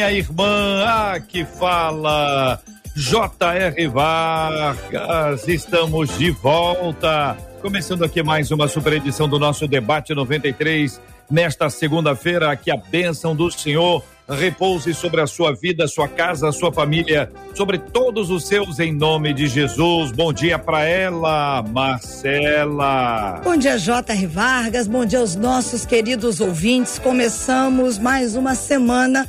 minha irmã. Ah, que fala. J.R. Vargas, estamos de volta Começando aqui mais uma super edição do nosso debate 93. Nesta segunda-feira, que a bênção do Senhor repouse sobre a sua vida, sua casa, sua família, sobre todos os seus, em nome de Jesus. Bom dia para ela, Marcela. Bom dia, J.R. Vargas. Bom dia aos nossos queridos ouvintes. Começamos mais uma semana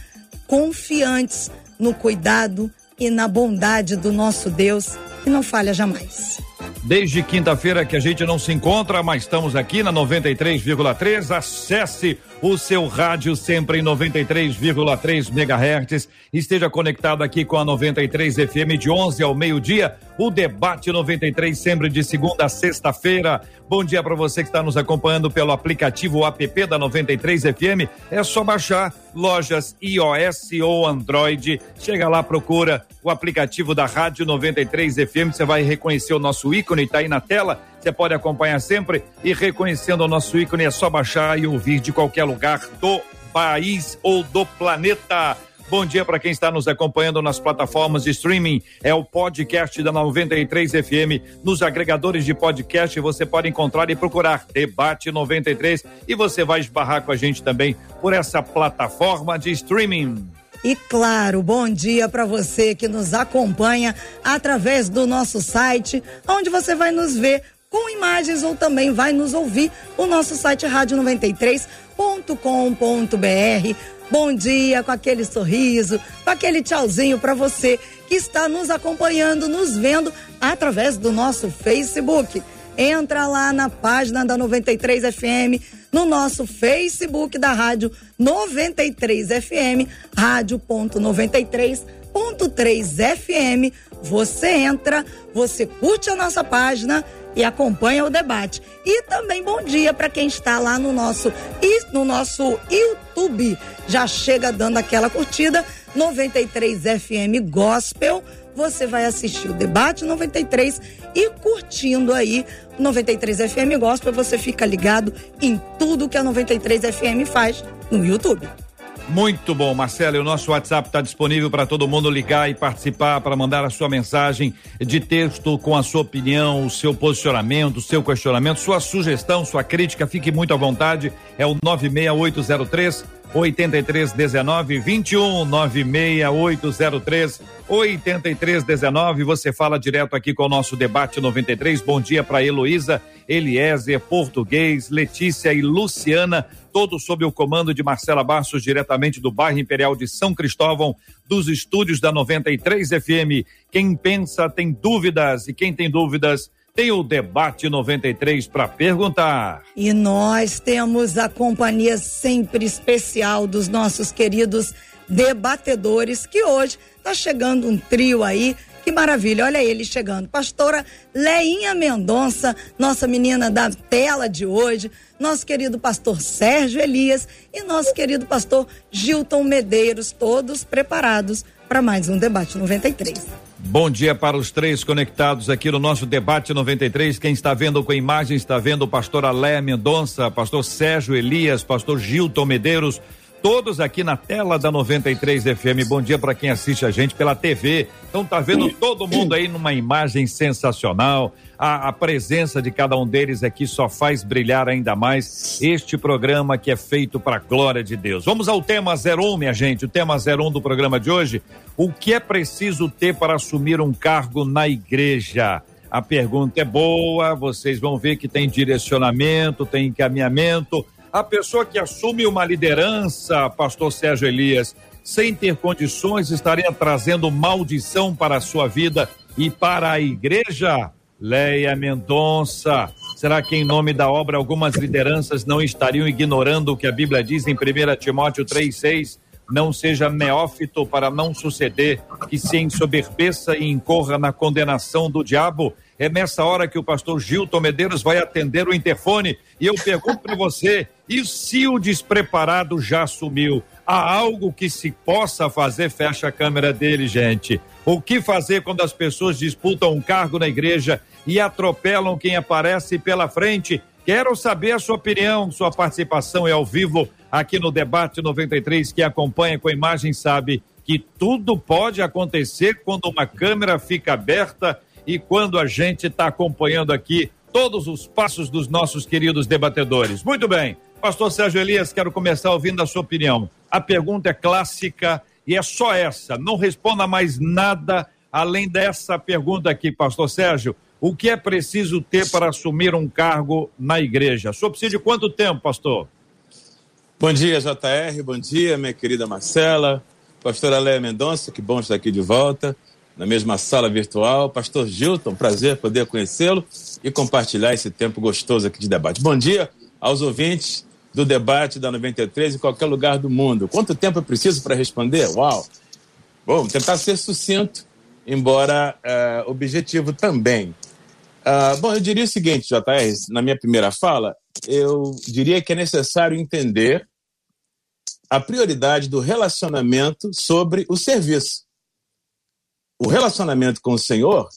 confiantes no cuidado e na bondade do nosso Deus, que não falha jamais. Desde quinta-feira que a gente não se encontra, mas estamos aqui na 93,3. Acesse o seu rádio sempre em 93,3 MHz. Esteja conectado aqui com a 93 FM de 11 ao meio-dia. O debate 93 sempre de segunda a sexta-feira. Bom dia para você que está nos acompanhando pelo aplicativo app da 93 FM. É só baixar lojas iOS ou Android. Chega lá, procura o aplicativo da Rádio 93 FM. Você vai reconhecer o nosso ícone, está aí na tela você pode acompanhar sempre e reconhecendo o nosso ícone é só baixar e ouvir de qualquer lugar do país ou do planeta. Bom dia para quem está nos acompanhando nas plataformas de streaming. É o podcast da 93 FM. Nos agregadores de podcast você pode encontrar e procurar Debate 93 e você vai esbarrar com a gente também por essa plataforma de streaming. E claro, bom dia para você que nos acompanha através do nosso site, onde você vai nos ver com imagens ou também vai nos ouvir o nosso site rádio93.com.br. Bom dia com aquele sorriso, com aquele tchauzinho para você que está nos acompanhando, nos vendo através do nosso Facebook. Entra lá na página da 93 FM, no nosso Facebook da Rádio 93 FM, rádio.93.3 FM. Você entra, você curte a nossa página e acompanha o debate. E também bom dia para quem está lá no nosso no nosso YouTube. Já chega dando aquela curtida 93 FM Gospel. Você vai assistir o debate 93 e curtindo aí 93 FM Gospel, você fica ligado em tudo que a 93 FM faz no YouTube. Muito bom, Marcelo. E o nosso WhatsApp está disponível para todo mundo ligar e participar, para mandar a sua mensagem de texto com a sua opinião, o seu posicionamento, o seu questionamento, sua sugestão, sua crítica. Fique muito à vontade. É o 96803 8319 21 96803 8319. Você fala direto aqui com o nosso debate 93. Bom dia para Heloísa, Eliezer, Português, Letícia e Luciana todos sob o comando de Marcela Bastos, diretamente do bairro Imperial de São Cristóvão, dos estúdios da 93 FM. Quem pensa tem dúvidas e quem tem dúvidas tem o debate 93 para perguntar. E nós temos a companhia sempre especial dos nossos queridos debatedores que hoje está chegando um trio aí que maravilha, olha ele chegando. Pastora Leinha Mendonça, nossa menina da tela de hoje, nosso querido pastor Sérgio Elias e nosso querido pastor Gilton Medeiros, todos preparados para mais um debate 93. Bom dia para os três conectados aqui no nosso debate 93. Quem está vendo com imagem está vendo o pastor Alé Mendonça, pastor Sérgio Elias, pastor Gilton Medeiros, todos aqui na tela da 93 FM. Bom dia para quem assiste a gente pela TV. Então tá vendo todo mundo aí numa imagem sensacional. A, a, presença de cada um deles aqui só faz brilhar ainda mais este programa que é feito para a glória de Deus. Vamos ao tema 01, minha gente. O tema 01 do programa de hoje. O que é preciso ter para assumir um cargo na igreja? A pergunta é boa, vocês vão ver que tem direcionamento, tem encaminhamento a pessoa que assume uma liderança, pastor Sérgio Elias, sem ter condições, estaria trazendo maldição para a sua vida e para a igreja? Leia Mendonça. Será que em nome da obra algumas lideranças não estariam ignorando o que a Bíblia diz em 1 Timóteo 3,6? não seja neófito para não suceder que se ensoberbeça e incorra na condenação do diabo. É nessa hora que o pastor Gilton Medeiros vai atender o interfone e eu pergunto para você: e se o despreparado já sumiu? Há algo que se possa fazer? Fecha a câmera dele, gente. O que fazer quando as pessoas disputam um cargo na igreja e atropelam quem aparece pela frente? Quero saber a sua opinião, sua participação é ao vivo aqui no Debate 93. Que acompanha com imagem sabe que tudo pode acontecer quando uma câmera fica aberta e quando a gente está acompanhando aqui todos os passos dos nossos queridos debatedores. Muito bem, Pastor Sérgio Elias, quero começar ouvindo a sua opinião. A pergunta é clássica e é só essa. Não responda mais nada além dessa pergunta aqui, Pastor Sérgio. O que é preciso ter para assumir um cargo na igreja? O senhor precisa de quanto tempo, pastor? Bom dia, JR. Bom dia, minha querida Marcela. Pastora Léa Mendonça, que bom estar aqui de volta, na mesma sala virtual. Pastor Gilton, prazer poder conhecê-lo e compartilhar esse tempo gostoso aqui de debate. Bom dia aos ouvintes do debate da 93 em qualquer lugar do mundo. Quanto tempo é preciso para responder? Uau! Bom, tentar ser sucinto, embora uh, objetivo também. Uh, bom, eu diria o seguinte, JR, na minha primeira fala, eu diria que é necessário entender a prioridade do relacionamento sobre o serviço. O relacionamento com o Senhor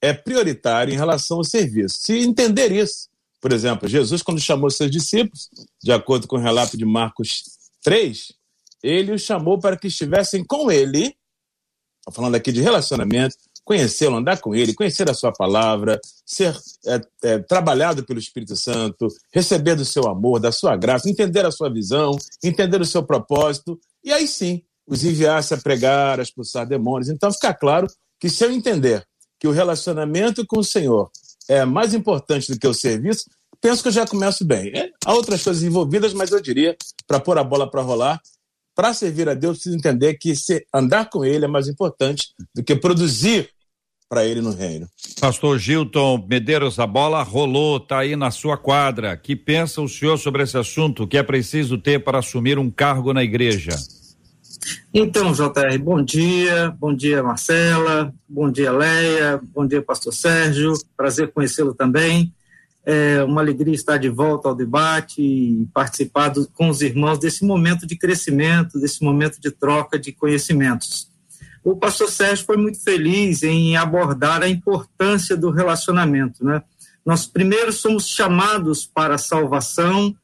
é prioritário em relação ao serviço. Se entender isso, por exemplo, Jesus, quando chamou seus discípulos, de acordo com o relato de Marcos 3, ele os chamou para que estivessem com ele, falando aqui de relacionamento, conhecê-lo, andar com ele, conhecer a sua palavra, ser é, é, trabalhado pelo Espírito Santo, receber do seu amor, da sua graça, entender a sua visão, entender o seu propósito, e aí sim os enviasse a pregar, a expulsar demônios. Então fica claro que se eu entender que o relacionamento com o Senhor é mais importante do que o serviço, penso que eu já começo bem. É, há outras coisas envolvidas, mas eu diria, para pôr a bola para rolar, para servir a Deus, precisa entender que andar com Ele é mais importante do que produzir para Ele no reino. Pastor Gilton Medeiros, a bola rolou, está aí na sua quadra. Que pensa o senhor sobre esse assunto? Que é preciso ter para assumir um cargo na igreja? Então, JR, bom dia, bom dia Marcela, bom dia Leia, bom dia Pastor Sérgio, prazer conhecê-lo também. É uma alegria estar de volta ao debate e participar do, com os irmãos desse momento de crescimento, desse momento de troca de conhecimentos. O pastor Sérgio foi muito feliz em abordar a importância do relacionamento, né? Nós primeiro somos chamados para a salvação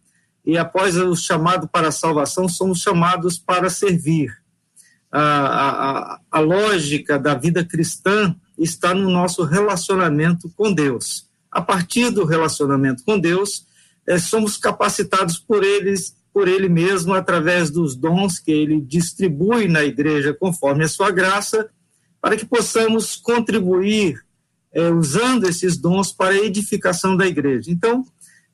e após o chamado para a salvação, somos chamados para servir. A, a, a lógica da vida cristã está no nosso relacionamento com Deus. A partir do relacionamento com Deus, é, somos capacitados por eles por ele mesmo através dos dons que ele distribui na igreja conforme a sua graça, para que possamos contribuir é, usando esses dons para a edificação da igreja. Então,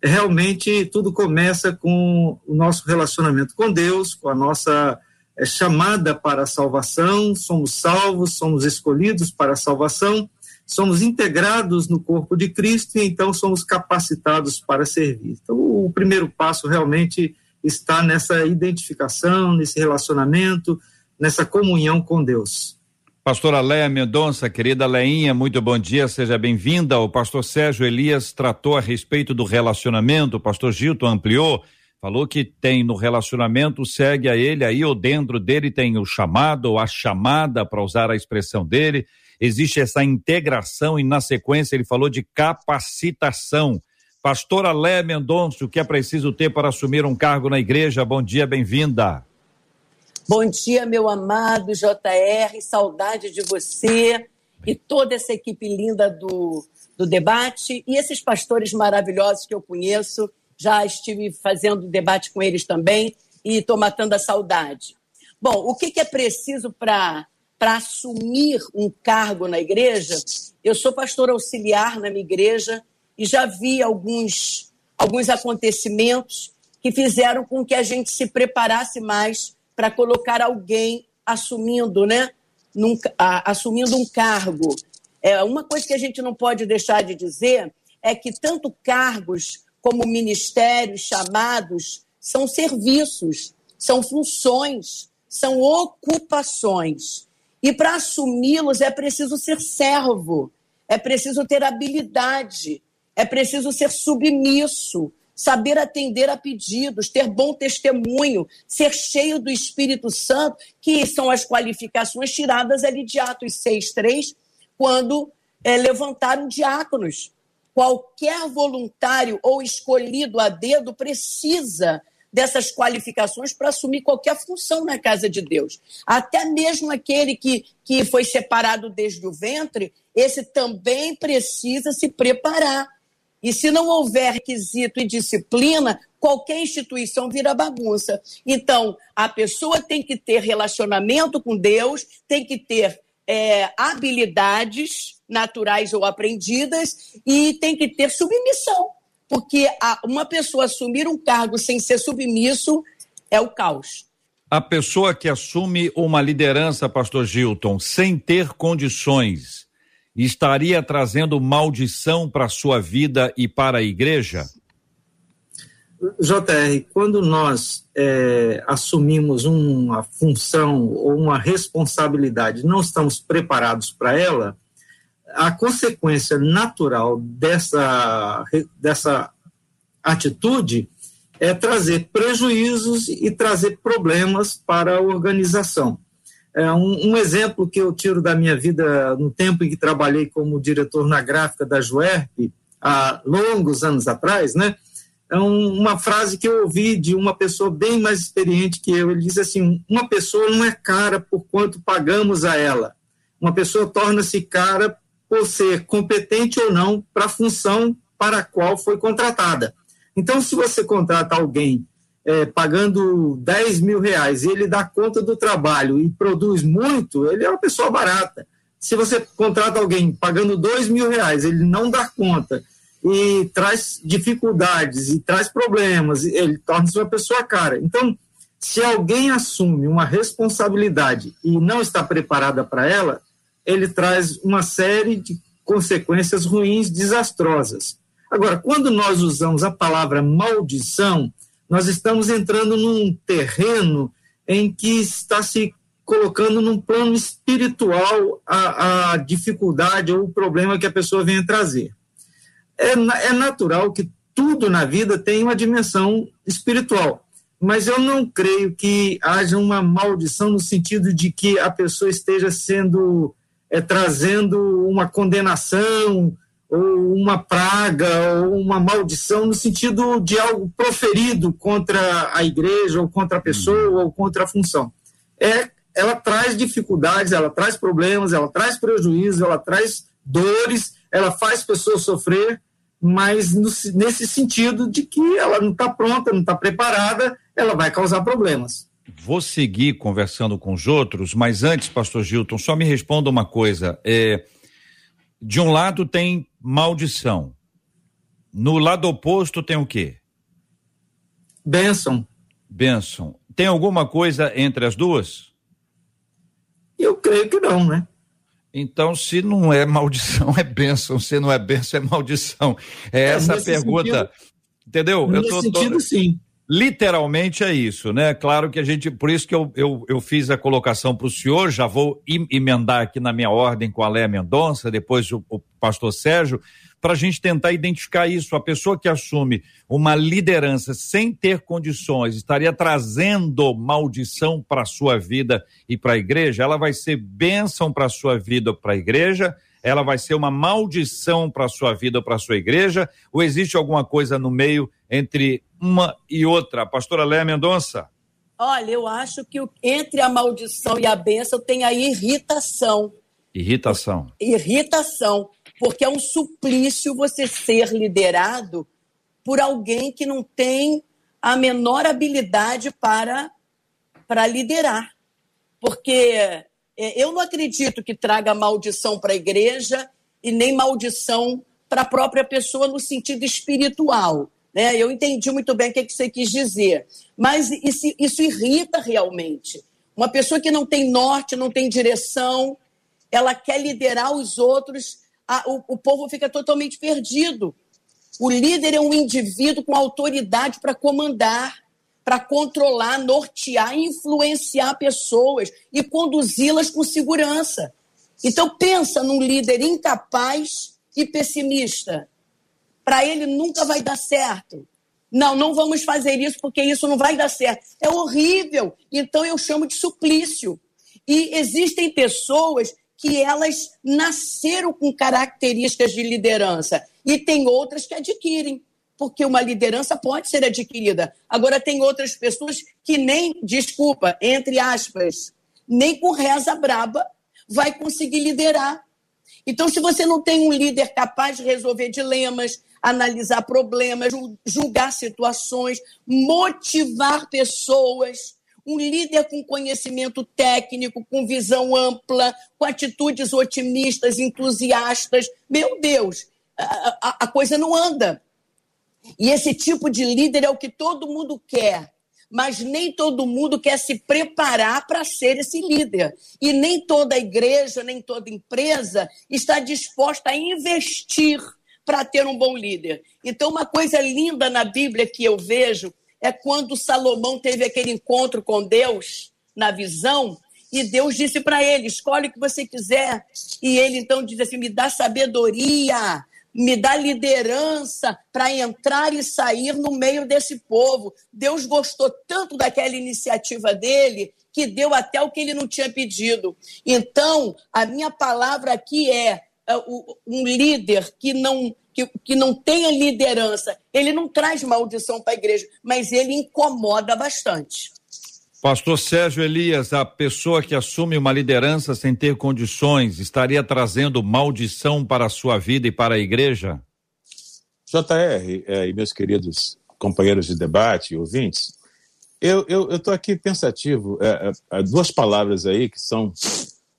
realmente tudo começa com o nosso relacionamento com Deus, com a nossa é, chamada para a salvação, somos salvos, somos escolhidos para a salvação, somos integrados no corpo de Cristo e então somos capacitados para servir. Então, o primeiro passo realmente está nessa identificação, nesse relacionamento, nessa comunhão com Deus. Pastora Leia Mendonça, querida Leinha, muito bom dia, seja bem-vinda. O pastor Sérgio Elias tratou a respeito do relacionamento, o pastor Gilton ampliou, falou que tem no relacionamento, segue a ele aí, ou dentro dele tem o chamado, ou a chamada, para usar a expressão dele. Existe essa integração e, na sequência, ele falou de capacitação. Pastora Léa Mendonça, o que é preciso ter para assumir um cargo na igreja? Bom dia, bem-vinda. Bom dia, meu amado JR, saudade de você e toda essa equipe linda do, do debate e esses pastores maravilhosos que eu conheço. Já estive fazendo debate com eles também e estou matando a saudade. Bom, o que, que é preciso para assumir um cargo na igreja? Eu sou pastor auxiliar na minha igreja e já vi alguns, alguns acontecimentos que fizeram com que a gente se preparasse mais para colocar alguém assumindo, né? Num, a, assumindo um cargo. É, uma coisa que a gente não pode deixar de dizer é que tanto cargos como ministérios, chamados, são serviços, são funções. são ocupações. E para assumi-los é preciso ser servo, é preciso ter habilidade, é preciso ser submisso, saber atender a pedidos, ter bom testemunho, ser cheio do Espírito Santo, que são as qualificações tiradas ali de Atos 6,3, quando é, levantaram diáconos. Qualquer voluntário ou escolhido a dedo precisa dessas qualificações para assumir qualquer função na casa de Deus. Até mesmo aquele que, que foi separado desde o ventre, esse também precisa se preparar. E se não houver requisito e disciplina, qualquer instituição vira bagunça. Então, a pessoa tem que ter relacionamento com Deus, tem que ter é, habilidades naturais ou aprendidas e tem que ter submissão porque a, uma pessoa assumir um cargo sem ser submisso é o caos. A pessoa que assume uma liderança, pastor Gilton, sem ter condições, estaria trazendo maldição para a sua vida e para a igreja? JR, quando nós é, assumimos uma função ou uma responsabilidade, não estamos preparados para ela, a consequência natural dessa, dessa atitude é trazer prejuízos e trazer problemas para a organização. É um, um, exemplo que eu tiro da minha vida no tempo em que trabalhei como diretor na gráfica da Juerp, há longos anos atrás, né? É um, uma frase que eu ouvi de uma pessoa bem mais experiente que eu. Ele diz assim: uma pessoa não é cara por quanto pagamos a ela. Uma pessoa torna-se cara por ser competente ou não para a função para a qual foi contratada. Então, se você contrata alguém é, pagando 10 mil reais e ele dá conta do trabalho e produz muito, ele é uma pessoa barata. Se você contrata alguém pagando 2 mil reais, ele não dá conta e traz dificuldades e traz problemas, ele torna-se uma pessoa cara. Então, se alguém assume uma responsabilidade e não está preparada para ela, ele traz uma série de consequências ruins, desastrosas. Agora, quando nós usamos a palavra maldição, nós estamos entrando num terreno em que está se colocando num plano espiritual a, a dificuldade ou o problema que a pessoa venha trazer. É, é natural que tudo na vida tem uma dimensão espiritual, mas eu não creio que haja uma maldição no sentido de que a pessoa esteja sendo é, trazendo uma condenação ou uma praga ou uma maldição no sentido de algo proferido contra a igreja ou contra a pessoa ou contra a função. É, ela traz dificuldades, ela traz problemas, ela traz prejuízos, ela traz dores, ela faz pessoas sofrer, mas no, nesse sentido de que ela não está pronta, não está preparada, ela vai causar problemas. Vou seguir conversando com os outros, mas antes, pastor Gilton, só me responda uma coisa. É, de um lado tem maldição. No lado oposto tem o quê? Bênção. Bênção. Tem alguma coisa entre as duas? Eu creio que não, né? Então, se não é maldição, é bênção. Se não é bênção, é maldição. É, é essa a pergunta. Sentido, entendeu? Nesse eu tô, sentido, tô... sim literalmente é isso, né? Claro que a gente, por isso que eu, eu, eu fiz a colocação para o senhor, já vou emendar aqui na minha ordem com a Léa Mendonça, depois o, o pastor Sérgio, para a gente tentar identificar isso. A pessoa que assume uma liderança sem ter condições estaria trazendo maldição para a sua vida e para a igreja, ela vai ser bênção para a sua vida para a igreja ela vai ser uma maldição para a sua vida para a sua igreja? Ou existe alguma coisa no meio entre uma e outra? Pastora Léa Mendonça. Olha, eu acho que entre a maldição e a bênção tem a irritação. Irritação. Irritação, porque é um suplício você ser liderado por alguém que não tem a menor habilidade para, para liderar. Porque é, eu não acredito que traga maldição para a igreja e nem maldição para a própria pessoa no sentido espiritual. Né? Eu entendi muito bem o que, você quis dizer, mas isso, isso irrita realmente. Uma pessoa que não tem norte, não tem direção, ela quer liderar os outros, a, o, o povo fica totalmente perdido. O líder é um indivíduo com autoridade para comandar, para controlar, nortear, influenciar pessoas e conduzi-las com segurança. Então pensa num líder incapaz e pessimista. Para ele nunca vai dar certo. Não, não vamos fazer isso porque isso não vai dar certo. É horrível. Então eu chamo de suplício. E existem pessoas que elas nasceram com características de liderança e tem outras que adquirem, porque uma liderança pode ser adquirida. Agora tem outras pessoas que nem, desculpa, entre aspas, nem com reza braba vai conseguir liderar. Então, se você não tem um líder capaz de resolver dilemas, analisar problemas, julgar situações, motivar pessoas, um líder com conhecimento técnico, com visão ampla, com atitudes otimistas, entusiastas, meu Deus, a, a, coisa não anda. E esse tipo de líder é o que todo mundo quer mas nem todo mundo quer se preparar para ser esse líder. E nem toda igreja, nem toda empresa está disposta a investir para ter um bom líder. Então, uma coisa linda na Bíblia que eu vejo é quando Salomão teve aquele encontro com Deus na visão. E Deus disse para ele: escolhe o que você quiser. E ele então diz assim: me dá sabedoria me dá liderança para entrar e sair no meio desse povo. Deus gostou tanto daquela iniciativa dele que deu até o que ele não tinha pedido. Então, a minha palavra aqui é, é um líder que não que, que não tenha liderança, ele não traz maldição para a igreja, mas ele incomoda bastante. Pastor Sérgio Elias, a pessoa que assume uma liderança sem ter condições estaria trazendo maldição para a sua vida e para a igreja? JR é, e meus queridos companheiros de debate, ouvintes, eu estou aqui pensativo. É, é, duas palavras aí que são,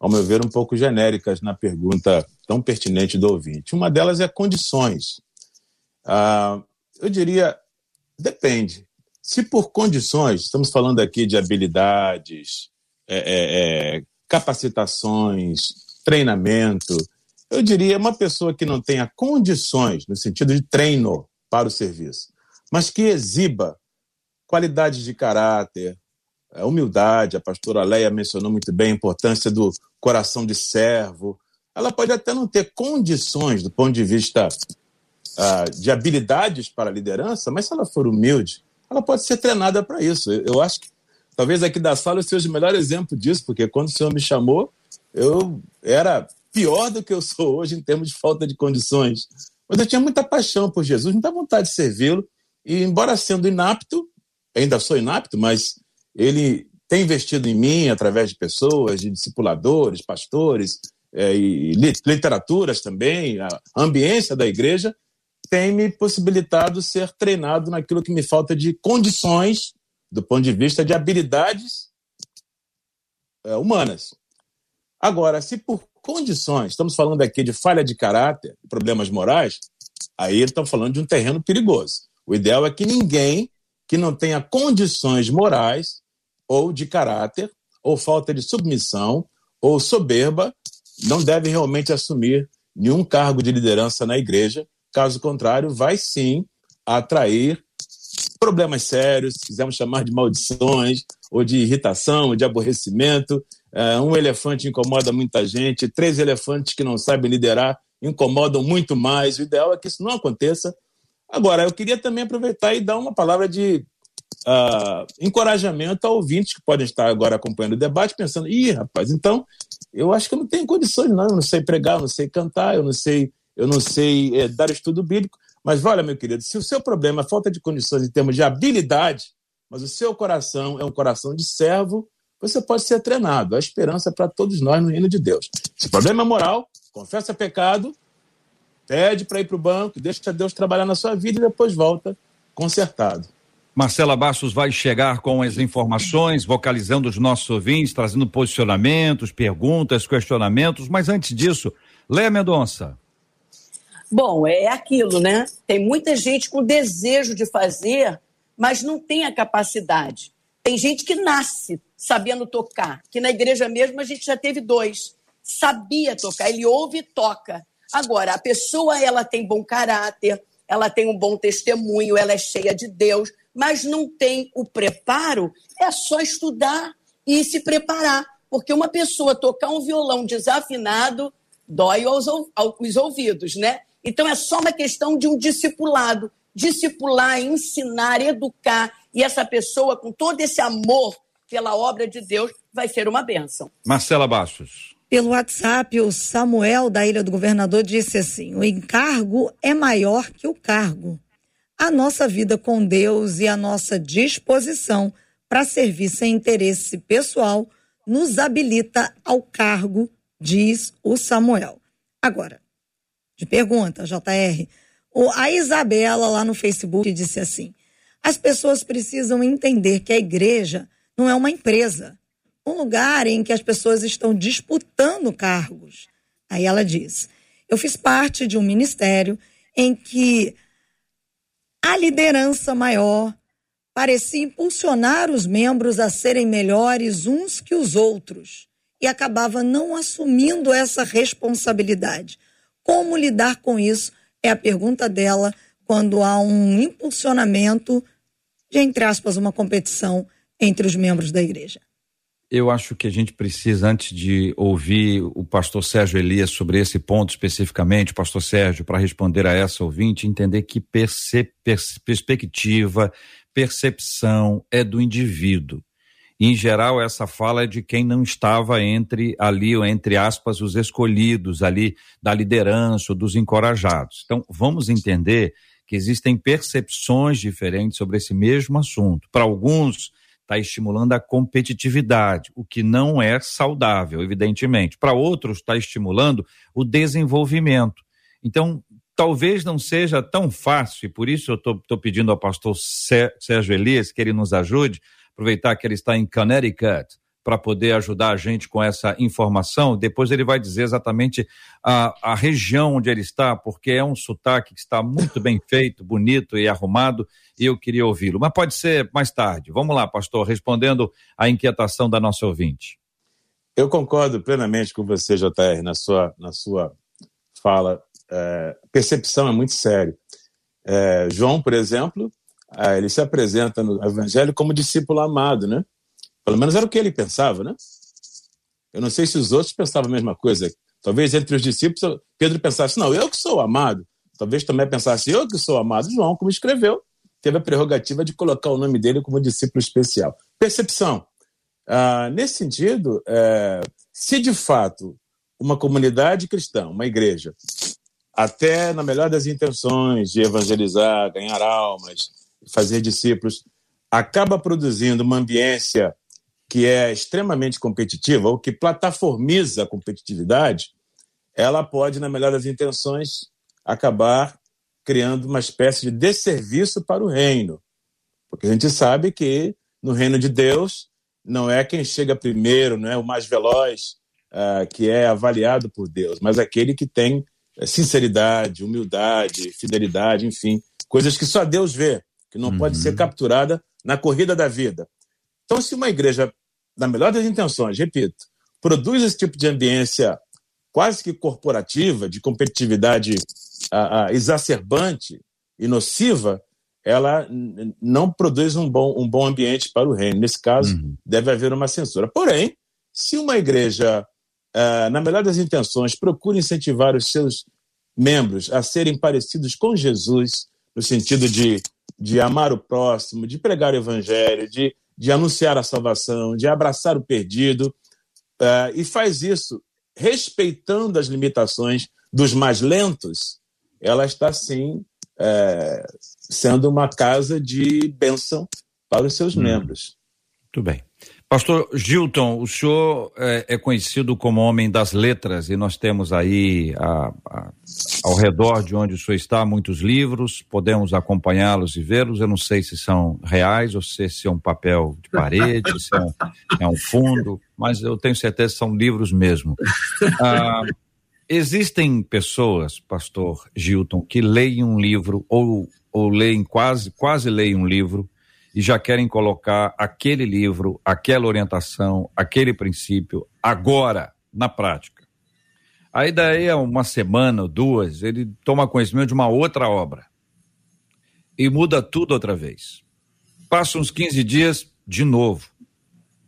ao meu ver, um pouco genéricas na pergunta tão pertinente do ouvinte. Uma delas é condições. Ah, eu diria, depende. Se por condições, estamos falando aqui de habilidades, é, é, é, capacitações, treinamento, eu diria uma pessoa que não tenha condições, no sentido de treino para o serviço, mas que exiba qualidades de caráter, é, humildade, a pastora Leia mencionou muito bem a importância do coração de servo. Ela pode até não ter condições do ponto de vista uh, de habilidades para a liderança, mas se ela for humilde, ela pode ser treinada para isso. Eu acho que talvez aqui da sala eu seja o melhor exemplo disso, porque quando o senhor me chamou, eu era pior do que eu sou hoje em termos de falta de condições. Mas eu tinha muita paixão por Jesus, muita vontade de servi-lo, e embora sendo inapto, ainda sou inapto, mas ele tem investido em mim através de pessoas, de discipuladores, pastores, é, e literaturas também, a ambiência da igreja, tem me possibilitado ser treinado naquilo que me falta de condições, do ponto de vista de habilidades é, humanas. Agora, se por condições, estamos falando aqui de falha de caráter, problemas morais, aí estamos falando de um terreno perigoso. O ideal é que ninguém que não tenha condições morais ou de caráter, ou falta de submissão, ou soberba, não deve realmente assumir nenhum cargo de liderança na igreja, Caso contrário, vai sim atrair problemas sérios, se quisermos chamar de maldições, ou de irritação, ou de aborrecimento. É, um elefante incomoda muita gente, três elefantes que não sabem liderar incomodam muito mais. O ideal é que isso não aconteça. Agora, eu queria também aproveitar e dar uma palavra de uh, encorajamento a ouvintes que podem estar agora acompanhando o debate, pensando: ih, rapaz, então eu acho que eu não tenho condições, não. Eu não sei pregar, eu não sei cantar, eu não sei eu não sei é, dar estudo bíblico, mas olha, meu querido, se o seu problema é falta de condições em termos de habilidade, mas o seu coração é um coração de servo, você pode ser treinado. A esperança é para todos nós no reino de Deus. Se o problema é moral, confessa pecado, pede para ir para o banco, deixa Deus trabalhar na sua vida e depois volta consertado. Marcela Bastos vai chegar com as informações, vocalizando os nossos ouvintes, trazendo posicionamentos, perguntas, questionamentos, mas antes disso, Léa Mendonça. Bom, é aquilo, né? Tem muita gente com desejo de fazer, mas não tem a capacidade. Tem gente que nasce sabendo tocar, que na igreja mesmo a gente já teve dois. Sabia tocar, ele ouve e toca. Agora, a pessoa ela tem bom caráter, ela tem um bom testemunho, ela é cheia de Deus, mas não tem o preparo, é só estudar e se preparar. Porque uma pessoa tocar um violão desafinado dói aos, aos ouvidos, né? Então é só uma questão de um discipulado. Discipular, ensinar, educar. E essa pessoa, com todo esse amor pela obra de Deus, vai ser uma bênção. Marcela Bastos. Pelo WhatsApp, o Samuel da Ilha do Governador disse assim: o encargo é maior que o cargo. A nossa vida com Deus e a nossa disposição para servir sem interesse pessoal nos habilita ao cargo, diz o Samuel. Agora, de pergunta, JR, a Isabela lá no Facebook disse assim: as pessoas precisam entender que a igreja não é uma empresa, um lugar em que as pessoas estão disputando cargos. Aí ela diz: eu fiz parte de um ministério em que a liderança maior parecia impulsionar os membros a serem melhores uns que os outros e acabava não assumindo essa responsabilidade. Como lidar com isso é a pergunta dela quando há um impulsionamento de, entre aspas, uma competição entre os membros da igreja. Eu acho que a gente precisa, antes de ouvir o pastor Sérgio Elias sobre esse ponto especificamente, pastor Sérgio, para responder a essa ouvinte, entender que perspectiva, percepção é do indivíduo. Em geral, essa fala é de quem não estava entre ali, ou entre aspas, os escolhidos ali da liderança, dos encorajados. Então, vamos entender que existem percepções diferentes sobre esse mesmo assunto. Para alguns, está estimulando a competitividade, o que não é saudável, evidentemente. Para outros, está estimulando o desenvolvimento. Então, talvez não seja tão fácil, e por isso eu estou pedindo ao pastor Sérgio Elias que ele nos ajude, aproveitar que ele está em Connecticut, para poder ajudar a gente com essa informação. Depois ele vai dizer exatamente a, a região onde ele está, porque é um sotaque que está muito bem feito, bonito e arrumado, e eu queria ouvi-lo. Mas pode ser mais tarde. Vamos lá, pastor, respondendo à inquietação da nossa ouvinte. Eu concordo plenamente com você, JR, na sua, na sua fala. É, percepção é muito sério. É, João, por exemplo, é, ele se apresenta no Evangelho como discípulo amado, né? Pelo menos era o que ele pensava, né? Eu não sei se os outros pensavam a mesma coisa. Talvez entre os discípulos, Pedro pensasse, não, eu que sou amado. Talvez também pensasse, eu que sou amado. João, como escreveu, teve a prerrogativa de colocar o nome dele como discípulo especial. Percepção. Ah, nesse sentido, é, se de fato uma comunidade cristã, uma igreja, até na melhor das intenções de evangelizar, ganhar almas, fazer discípulos, acaba produzindo uma ambiência que é extremamente competitiva ou que plataformiza a competitividade, ela pode, na melhor das intenções, acabar criando uma espécie de desserviço para o reino. Porque a gente sabe que no reino de Deus não é quem chega primeiro, não é o mais veloz uh, que é avaliado por Deus, mas aquele que tem eh, sinceridade, humildade, fidelidade, enfim, coisas que só Deus vê, que não uhum. pode ser capturada na corrida da vida. Então, se uma igreja na melhor das intenções, repito, produz esse tipo de ambiência quase que corporativa, de competitividade a, a, exacerbante e nociva, ela não produz um bom, um bom ambiente para o reino. Nesse caso, uhum. deve haver uma censura. Porém, se uma igreja, uh, na melhor das intenções, procura incentivar os seus membros a serem parecidos com Jesus, no sentido de, de amar o próximo, de pregar o evangelho, de de anunciar a salvação, de abraçar o perdido, uh, e faz isso respeitando as limitações dos mais lentos, ela está sim é, sendo uma casa de bênção para os seus hum. membros. Muito bem. Pastor Gilton, o senhor é, é, conhecido como homem das letras e nós temos aí a, a, ao redor de onde o senhor está muitos livros, podemos acompanhá-los e vê-los. Eu não sei se são reais ou se, se é um papel de parede, se é um, é um, fundo, mas eu tenho certeza que são livros mesmo. Ah, existem pessoas, Pastor Gilton, que leem um livro ou, ou leem quase, quase leem um livro e já querem colocar aquele livro, aquela orientação, aquele princípio agora na prática. Aí daí a uma semana ou duas, ele toma conhecimento de uma outra obra e muda tudo outra vez. passa uns 15 dias de novo.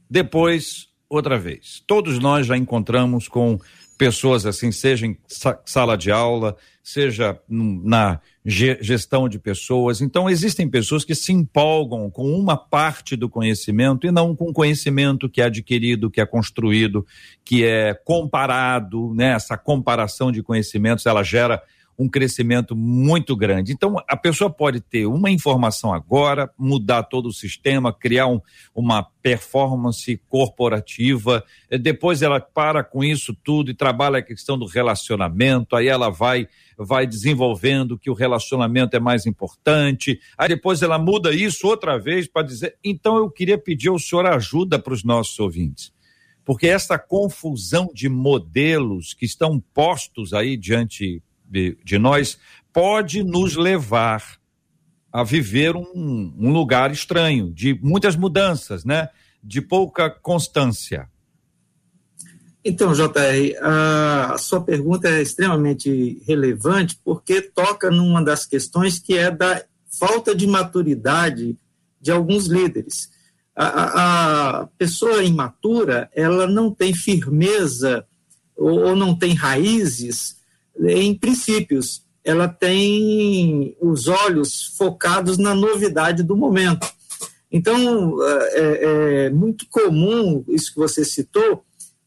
Depois, outra vez. Todos nós já encontramos com pessoas assim, seja em sala de aula, seja na gestão de pessoas. Então, existem pessoas que se empolgam com uma parte do conhecimento e não com o conhecimento que é adquirido, que é construído, que é comparado, né? Essa comparação de conhecimentos, ela gera um crescimento muito grande. Então, a pessoa pode ter uma informação agora, mudar todo o sistema, criar um, uma performance corporativa, depois ela para com isso tudo e trabalha a questão do relacionamento, aí ela vai vai desenvolvendo que o relacionamento é mais importante, aí depois ela muda isso outra vez para dizer, então eu queria pedir ao senhor ajuda para os nossos ouvintes porque essa confusão de modelos que estão postos aí diante de, de nós pode nos levar a viver um, um lugar estranho, de muitas mudanças, né? De pouca constância. Então, JR, a sua pergunta é extremamente relevante porque toca numa das questões que é da falta de maturidade de alguns líderes. A, a, pessoa imatura, ela não tem firmeza ou, ou não tem raízes em princípios, ela tem os olhos focados na novidade do momento. Então, é, é muito comum, isso que você citou, é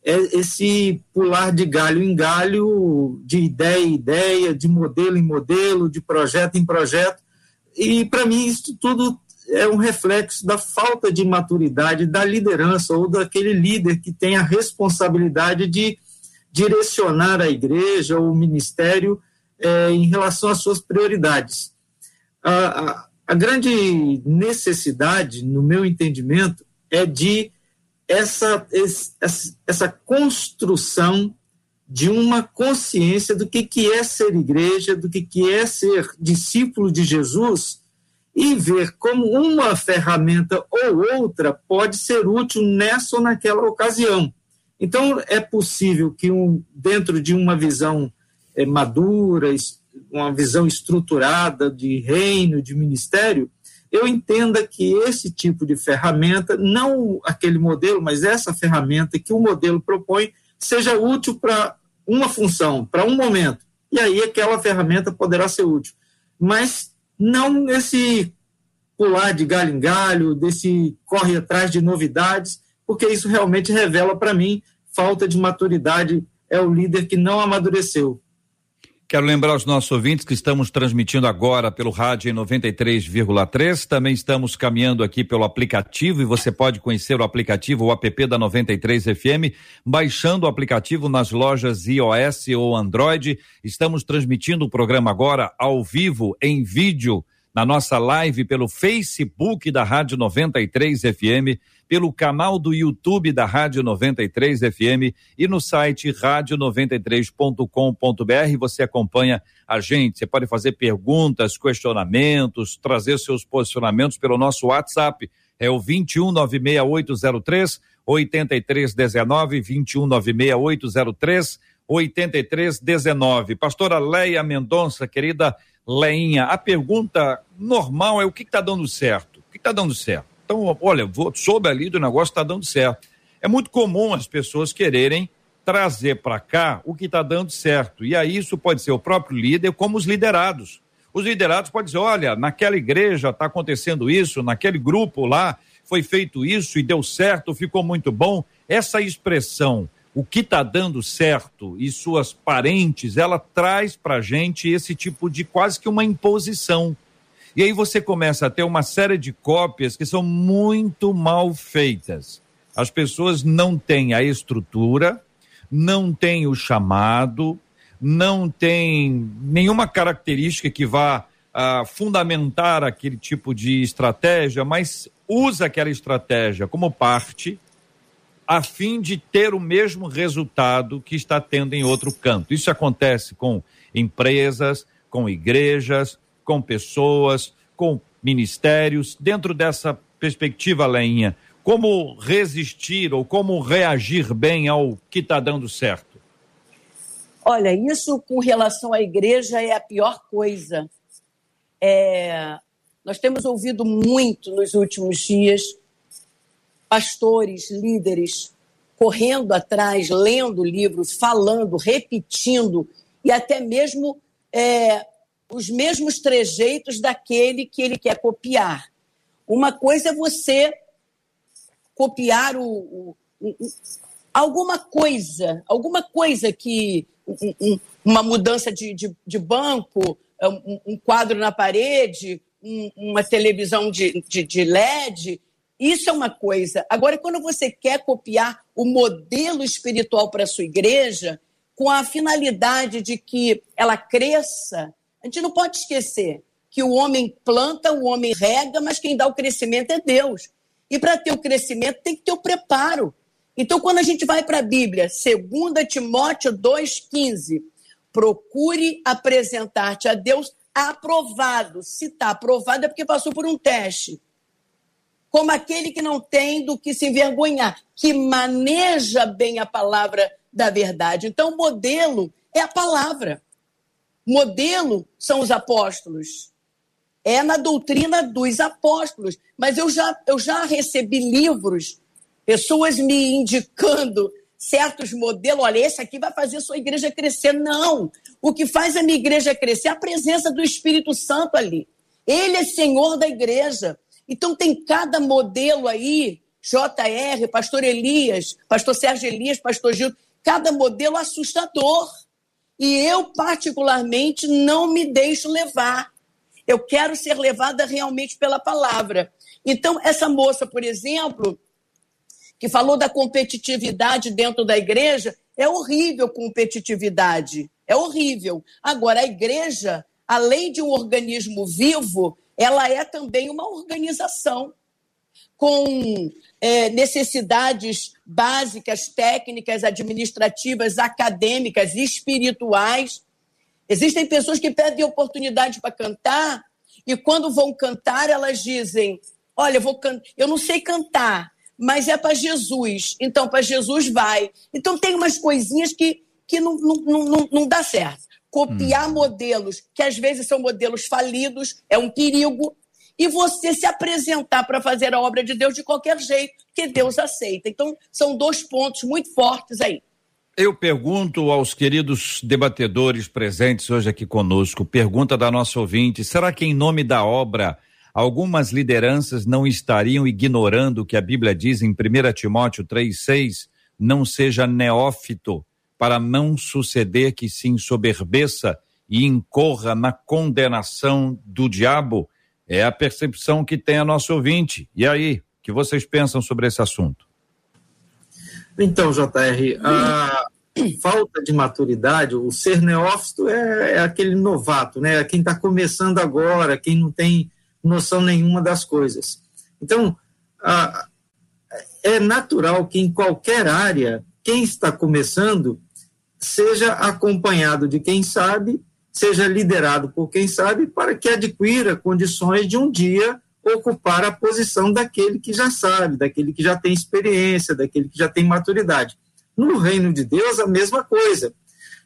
esse pular de galho em galho, de ideia em ideia, de modelo em modelo, de projeto em projeto. E, para mim, isso tudo é um reflexo da falta de maturidade da liderança ou daquele líder que tem a responsabilidade de direcionar a igreja ou o ministério é, em relação às suas prioridades. A, a, a grande necessidade, no meu entendimento, é de essa, essa, construção de uma consciência do que, que é ser igreja, do que, que é ser discípulo de Jesus e ver como uma ferramenta ou outra pode ser útil nessa ou naquela ocasião. Então, é possível que, um, dentro de uma visão é, madura, uma visão estruturada de reino, de ministério, eu entenda que esse tipo de ferramenta, não aquele modelo, mas essa ferramenta que o modelo propõe, seja útil para uma função, para um momento. E aí aquela ferramenta poderá ser útil. Mas não nesse pular de galho em galho, desse corre atrás de novidades, porque isso realmente revela para mim falta de maturidade, é o líder que não amadureceu. Quero lembrar aos nossos ouvintes que estamos transmitindo agora pelo rádio em 93,3. Também estamos caminhando aqui pelo aplicativo e você pode conhecer o aplicativo, o app da 93 FM, baixando o aplicativo nas lojas iOS ou Android. Estamos transmitindo o programa agora ao vivo, em vídeo, na nossa live pelo Facebook da Rádio 93 FM pelo canal do YouTube da Rádio 93 FM e no site rádio93.com.br. Você acompanha a gente. Você pode fazer perguntas, questionamentos, trazer seus posicionamentos pelo nosso WhatsApp. É o 2196803 8319 2196803 8319. Pastora Leia Mendonça, querida Leinha, a pergunta normal é o que está dando certo? O que está dando certo? Então, olha, vou, soube ali do negócio está dando certo. É muito comum as pessoas quererem trazer para cá o que está dando certo. E aí isso pode ser o próprio líder, como os liderados. Os liderados podem dizer: olha, naquela igreja está acontecendo isso, naquele grupo lá foi feito isso e deu certo, ficou muito bom. Essa expressão, o que está dando certo e suas parentes, ela traz para gente esse tipo de quase que uma imposição. E aí você começa a ter uma série de cópias que são muito mal feitas. As pessoas não têm a estrutura, não têm o chamado, não têm nenhuma característica que vá uh, fundamentar aquele tipo de estratégia, mas usa aquela estratégia como parte a fim de ter o mesmo resultado que está tendo em outro canto. Isso acontece com empresas, com igrejas, com pessoas, com ministérios, dentro dessa perspectiva, Leinha, como resistir ou como reagir bem ao que está dando certo? Olha, isso com relação à igreja é a pior coisa. É, Nós temos ouvido muito nos últimos dias pastores, líderes correndo atrás, lendo livros, falando, repetindo e até mesmo é, os mesmos trejeitos daquele que ele quer copiar. Uma coisa é você copiar o, o, o alguma coisa, alguma coisa que um, uma mudança de, de, de banco, é, um, um, quadro na parede, um, uma televisão de, de, de LED, isso é uma coisa. Agora, quando você quer copiar o modelo espiritual para a sua igreja, com a finalidade de que ela cresça, a gente não pode esquecer que o homem planta, o homem rega, mas quem dá o crescimento é Deus. E para ter o crescimento tem que ter o preparo. Então, quando a gente vai para a Bíblia, 2 Timóteo 2,15, procure apresentar-te a Deus aprovado. Se está aprovado é porque passou por um teste. Como aquele que não tem do que se envergonhar, que maneja bem a palavra da verdade. Então, o modelo é a palavra. Modelo são os apóstolos. É na doutrina dos apóstolos. Mas eu já, eu já recebi livros pessoas me indicando certos modelos, olha, esse aqui vai fazer sua igreja crescer. Não! O que faz a minha igreja crescer é a presença do Espírito Santo ali. Ele é Senhor da igreja. Então tem cada modelo aí, JR, pastor Elias, pastor Sérgio Elias, pastor Gil, cada modelo assustador. E eu, particularmente, não me deixo levar. Eu quero ser levada realmente pela palavra. Então, essa moça, por exemplo, que falou da competitividade dentro da igreja, é horrível competitividade. É horrível. Agora, a igreja, além de um organismo vivo, ela é também uma organização com é, necessidades básicas, técnicas, administrativas, acadêmicas, espirituais. Existem pessoas que pedem oportunidade para cantar e quando vão cantar elas dizem: Olha, eu, vou can... eu não sei cantar, mas é para Jesus. Então, para Jesus vai. Então, tem umas coisinhas que, que não, não, não, não dá certo. Copiar hum. modelos, que às vezes são modelos falidos, é um perigo. E você se apresentar para fazer a obra de Deus de qualquer jeito, que Deus aceita. Então, são dois pontos muito fortes aí. Eu pergunto aos queridos debatedores presentes hoje aqui conosco, pergunta da nossa ouvinte: será que em nome da obra algumas lideranças não estariam ignorando o que a Bíblia diz em 1 Timóteo 3,6: não seja neófito, para não suceder que se ensoberbeça e incorra na condenação do diabo? É a percepção que tem a nosso ouvinte. E aí, o que vocês pensam sobre esse assunto? Então, JR, a falta de maturidade, o ser neófito é, é aquele novato, né? É quem está começando agora, quem não tem noção nenhuma das coisas. Então, a, é natural que em qualquer área, quem está começando seja acompanhado de quem sabe, seja liderado por quem sabe, para que adquira condições de um dia ocupar a posição daquele que já sabe, daquele que já tem experiência, daquele que já tem maturidade. No reino de Deus, a mesma coisa.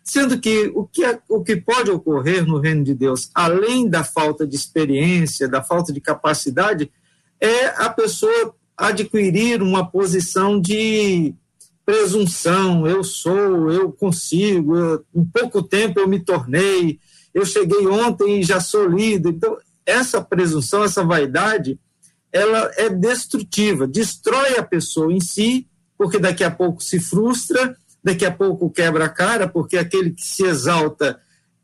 Sendo que o que, o que pode ocorrer no reino de Deus, além da falta de experiência, da falta de capacidade, é a pessoa adquirir uma posição de presunção, eu sou, eu consigo, eu, em pouco tempo eu me tornei, eu cheguei ontem e já sou líder. Então, essa presunção, essa vaidade, ela é destrutiva, destrói a pessoa em si, porque daqui a pouco se frustra daqui a pouco quebra a cara, porque aquele que se exalta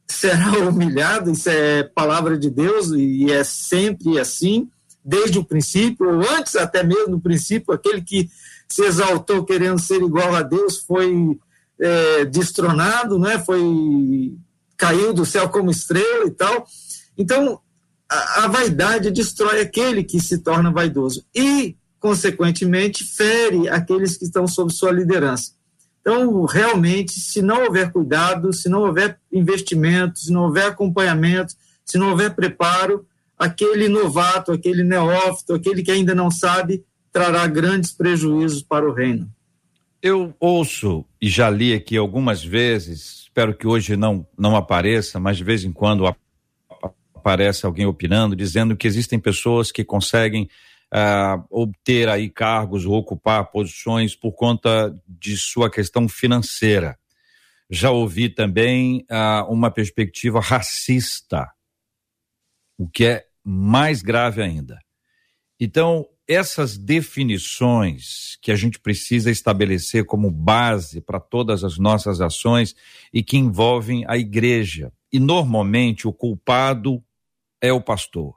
será humilhado, isso é palavra de Deus e é sempre assim, desde o princípio, ou antes até mesmo no princípio, aquele que se exaltou querendo ser igual a Deus foi é, destronado, né? foi caiu do céu como estrela e tal. Então, a, a vaidade destrói aquele que se torna vaidoso e, consequentemente, fere aqueles que estão sob sua liderança. Então, realmente, se não houver cuidado, se não houver investimento, se não houver acompanhamento, se não houver preparo, aquele novato, aquele neófito, aquele que ainda não sabe, trará grandes prejuízos para o reino. Eu ouço e já li aqui algumas vezes, espero que hoje não, não apareça, mas de vez em quando aparece alguém opinando, dizendo que existem pessoas que conseguem uh, obter aí cargos ou ocupar posições por conta de sua questão financeira. Já ouvi também uh, uma perspectiva racista, o que é mais grave ainda. Então, essas definições que a gente precisa estabelecer como base para todas as nossas ações e que envolvem a igreja. E normalmente o culpado é o pastor.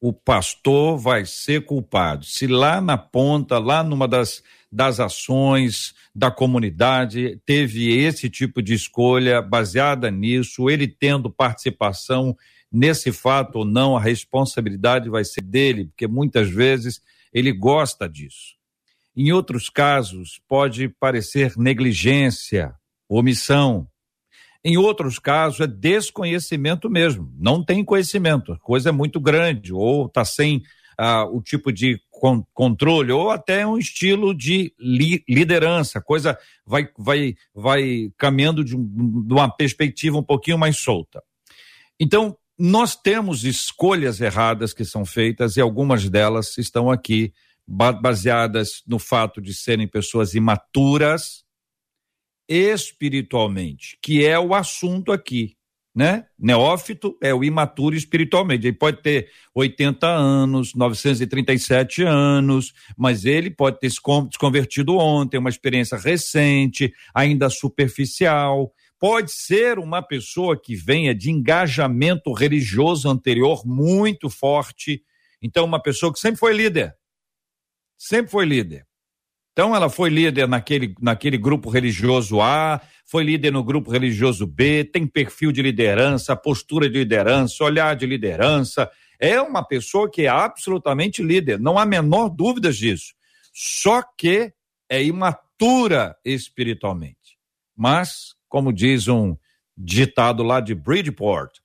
O pastor vai ser culpado. Se lá na ponta, lá numa das, das ações da comunidade, teve esse tipo de escolha baseada nisso, ele tendo participação nesse fato ou não, a responsabilidade vai ser dele, porque muitas vezes ele gosta disso. Em outros casos, pode parecer negligência, omissão. Em outros casos, é desconhecimento mesmo. Não tem conhecimento, a coisa é muito grande, ou está sem ah, o tipo de con controle, ou até um estilo de li liderança. A coisa vai, vai, vai caminhando de, um, de uma perspectiva um pouquinho mais solta. Então, nós temos escolhas erradas que são feitas e algumas delas estão aqui baseadas no fato de serem pessoas imaturas espiritualmente, que é o assunto aqui, né? Neófito é o imaturo espiritualmente. Ele pode ter 80 anos, 937 anos, mas ele pode ter se convertido ontem, uma experiência recente, ainda superficial pode ser uma pessoa que venha de engajamento religioso anterior muito forte. Então, uma pessoa que sempre foi líder. Sempre foi líder. Então, ela foi líder naquele, naquele grupo religioso A, foi líder no grupo religioso B, tem perfil de liderança, postura de liderança, olhar de liderança. É uma pessoa que é absolutamente líder, não há menor dúvida disso. Só que é imatura espiritualmente. Mas como diz um ditado lá de Bridgeport,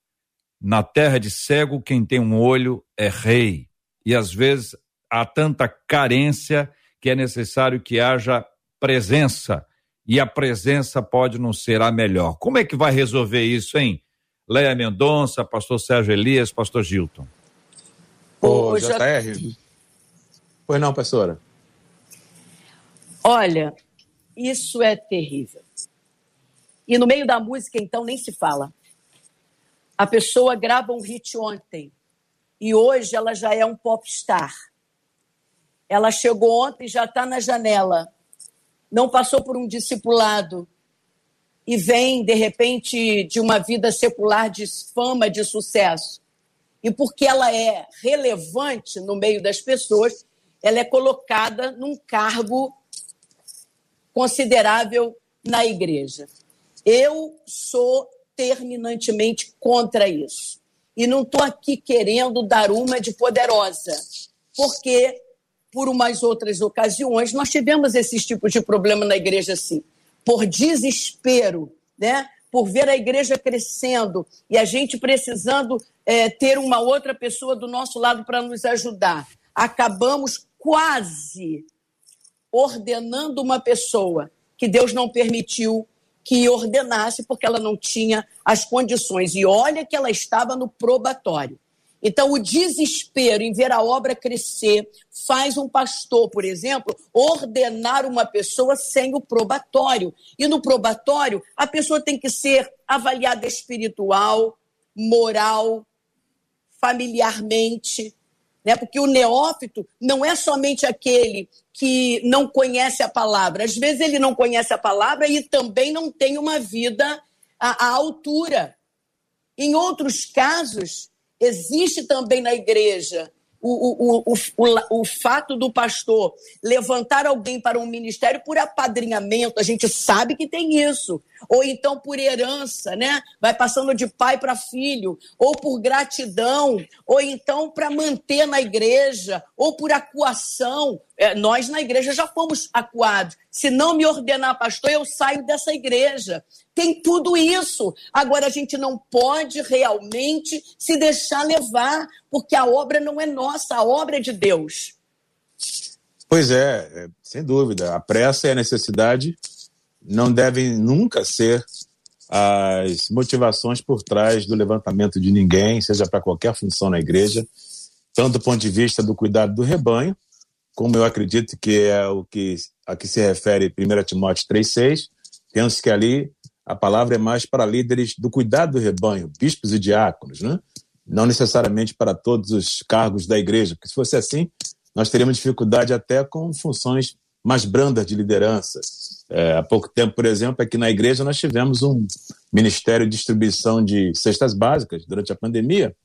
na terra de cego, quem tem um olho é rei. E às vezes há tanta carência que é necessário que haja presença. E a presença pode não ser a melhor. Como é que vai resolver isso, hein? Leia Mendonça, pastor Sérgio Elias, pastor Gilton. Ô, JR. Pois não, pastora. Olha, isso é terrível. E no meio da música, então, nem se fala. A pessoa grava um hit ontem e hoje ela já é um popstar. Ela chegou ontem e já está na janela. Não passou por um discipulado e vem, de repente, de uma vida secular de fama, de sucesso. E porque ela é relevante no meio das pessoas, ela é colocada num cargo considerável na igreja. Eu sou terminantemente contra isso. E não estou aqui querendo dar uma de poderosa, porque por umas outras ocasiões nós tivemos esses tipos de problema na igreja assim, por desespero, né? por ver a igreja crescendo e a gente precisando é, ter uma outra pessoa do nosso lado para nos ajudar. Acabamos quase ordenando uma pessoa que Deus não permitiu que ordenasse, porque ela não tinha as condições. E olha que ela estava no probatório. Então, o desespero em ver a obra crescer faz um pastor, por exemplo, ordenar uma pessoa sem o probatório. E no probatório, a pessoa tem que ser avaliada espiritual, moral, familiarmente, né? Porque o neófito não é somente aquele que não conhece a palavra. Às vezes ele não conhece a palavra e também não tem uma vida à, à altura. Em outros casos, existe também na igreja o, o, o, o, fato do pastor levantar alguém para um ministério por apadrinhamento, a gente sabe que tem isso. Ou então por herança, né? Vai passando de pai para filho, ou por gratidão, ou então para manter na igreja, ou por acuação. É, nós na igreja já fomos acuados. Se não me ordenar pastor, eu saio dessa igreja. Tem tudo isso. Agora a gente não pode realmente se deixar levar, porque a obra não é nossa, a obra é de Deus. Pois é, é sem dúvida. A pressa e a necessidade não devem nunca ser as motivações por trás do levantamento de ninguém, seja para qualquer função na igreja, tanto do ponto de vista do cuidado do rebanho, como eu acredito que é o que a que se refere 1 Timóteo 3,6, penso que ali a palavra é mais para líderes do cuidado do rebanho, bispos e diáconos, né? não necessariamente para todos os cargos da igreja, porque se fosse assim, nós teríamos dificuldade até com funções mais brandas de liderança. É, há pouco tempo, por exemplo, aqui na igreja nós tivemos um ministério de distribuição de cestas básicas durante a pandemia,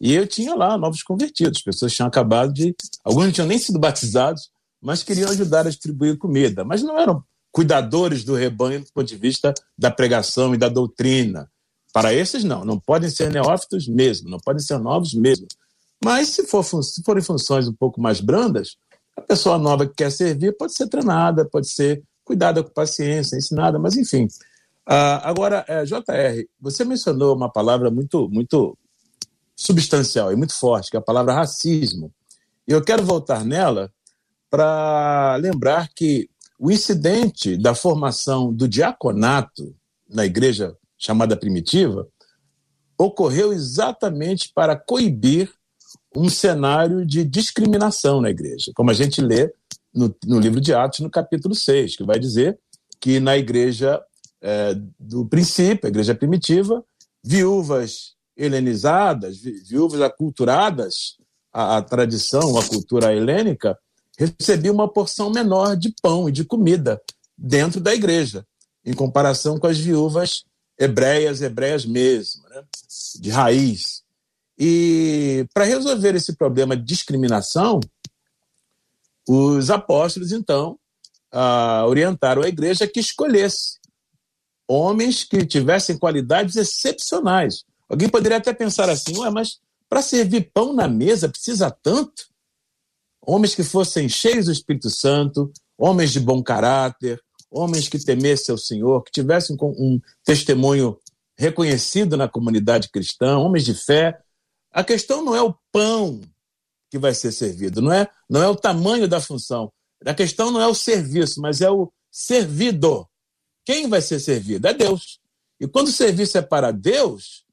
e eu tinha lá novos convertidos, pessoas tinham acabado de. Alguns não tinham nem sido batizados, mas queriam ajudar a distribuir comida. Mas não eram cuidadores do rebanho do ponto de vista da pregação e da doutrina. Para esses, não, não podem ser neófitos mesmo, não podem ser novos mesmo. Mas se, for, se forem funções um pouco mais brandas, a pessoa nova que quer servir pode ser treinada, pode ser cuidada com paciência, ensinada, mas enfim. Uh, agora, é, JR, você mencionou uma palavra muito, muito substancial e muito forte, que é a palavra racismo. E eu quero voltar nela para lembrar que o incidente da formação do diaconato na igreja chamada primitiva ocorreu exatamente para coibir um cenário de discriminação na igreja, como a gente lê no, no livro de Atos, no capítulo 6, que vai dizer que na igreja é, do princípio, a igreja primitiva, viúvas helenizadas, viúvas aculturadas à, à tradição, à cultura helênica, recebiam uma porção menor de pão e de comida dentro da igreja, em comparação com as viúvas hebreias, hebreias mesmo, né? de raiz. E para resolver esse problema de discriminação, os apóstolos, então, ah, orientaram a igreja que escolhesse homens que tivessem qualidades excepcionais. Alguém poderia até pensar assim, ué, mas para servir pão na mesa precisa tanto? Homens que fossem cheios do Espírito Santo, homens de bom caráter, homens que temessem ao Senhor, que tivessem um testemunho reconhecido na comunidade cristã, homens de fé. A questão não é o pão que vai ser servido, não é, não é o tamanho da função. A questão não é o serviço, mas é o servido. Quem vai ser servido? É Deus. E quando o serviço é para Deus,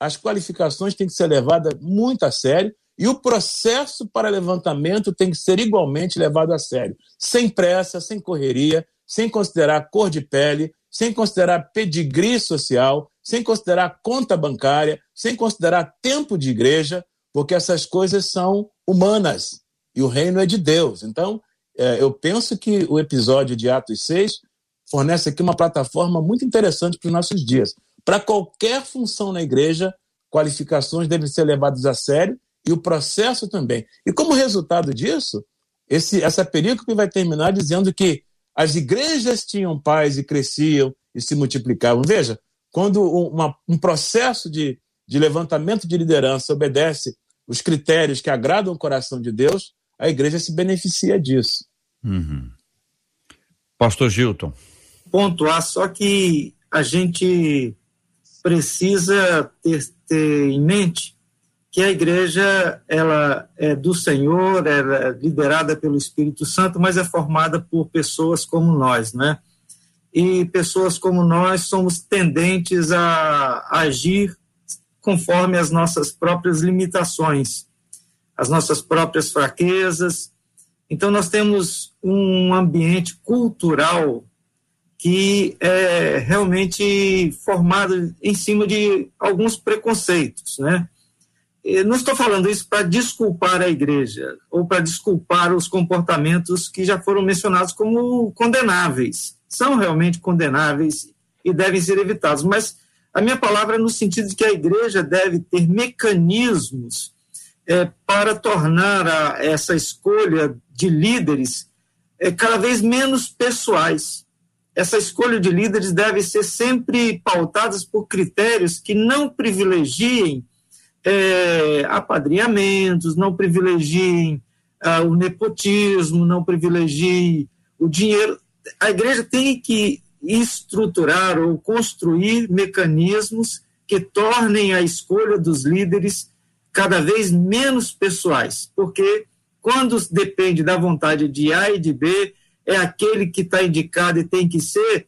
as qualificações têm que ser levadas muito a sério e o processo para levantamento tem que ser igualmente levado a sério, sem pressa, sem correria, sem considerar cor de pele, sem considerar pedigree social, sem considerar conta bancária, sem considerar tempo de igreja, porque essas coisas são humanas e o reino é de Deus. Então, é, eu penso que o episódio de Atos 6 fornece aqui uma plataforma muito interessante para os nossos dias. Para qualquer função na igreja, qualificações devem ser levadas a sério e o processo também. E como resultado disso, esse, essa perícope vai terminar dizendo que as igrejas tinham paz e cresciam e se multiplicavam. Veja, quando uma, um processo de, de levantamento de liderança obedece os critérios que agradam o coração de Deus, a igreja se beneficia disso. Uhum. Pastor Gilton. Pontuar só que a gente precisa ter, ter em mente que a igreja ela é do Senhor, ela é liderada pelo Espírito Santo, mas é formada por pessoas como nós, né? E pessoas como nós somos tendentes a agir conforme as nossas próprias limitações, as nossas próprias fraquezas. Então nós temos um ambiente cultural que é realmente formado em cima de alguns preconceitos, né? Não estou falando isso para desculpar a igreja ou para desculpar os comportamentos que já foram mencionados como condenáveis. São realmente condenáveis e devem ser evitados, mas a minha palavra é no sentido de que a igreja deve ter mecanismos é, para tornar a, essa escolha de líderes é, cada vez menos pessoais. Essa escolha de líderes deve ser sempre pautada por critérios que não privilegiem é, apadrinhamentos, não privilegiem ah, o nepotismo, não privilegiem o dinheiro. A igreja tem que estruturar ou construir mecanismos que tornem a escolha dos líderes cada vez menos pessoais, porque quando depende da vontade de A e de B, é aquele que está indicado e tem que ser,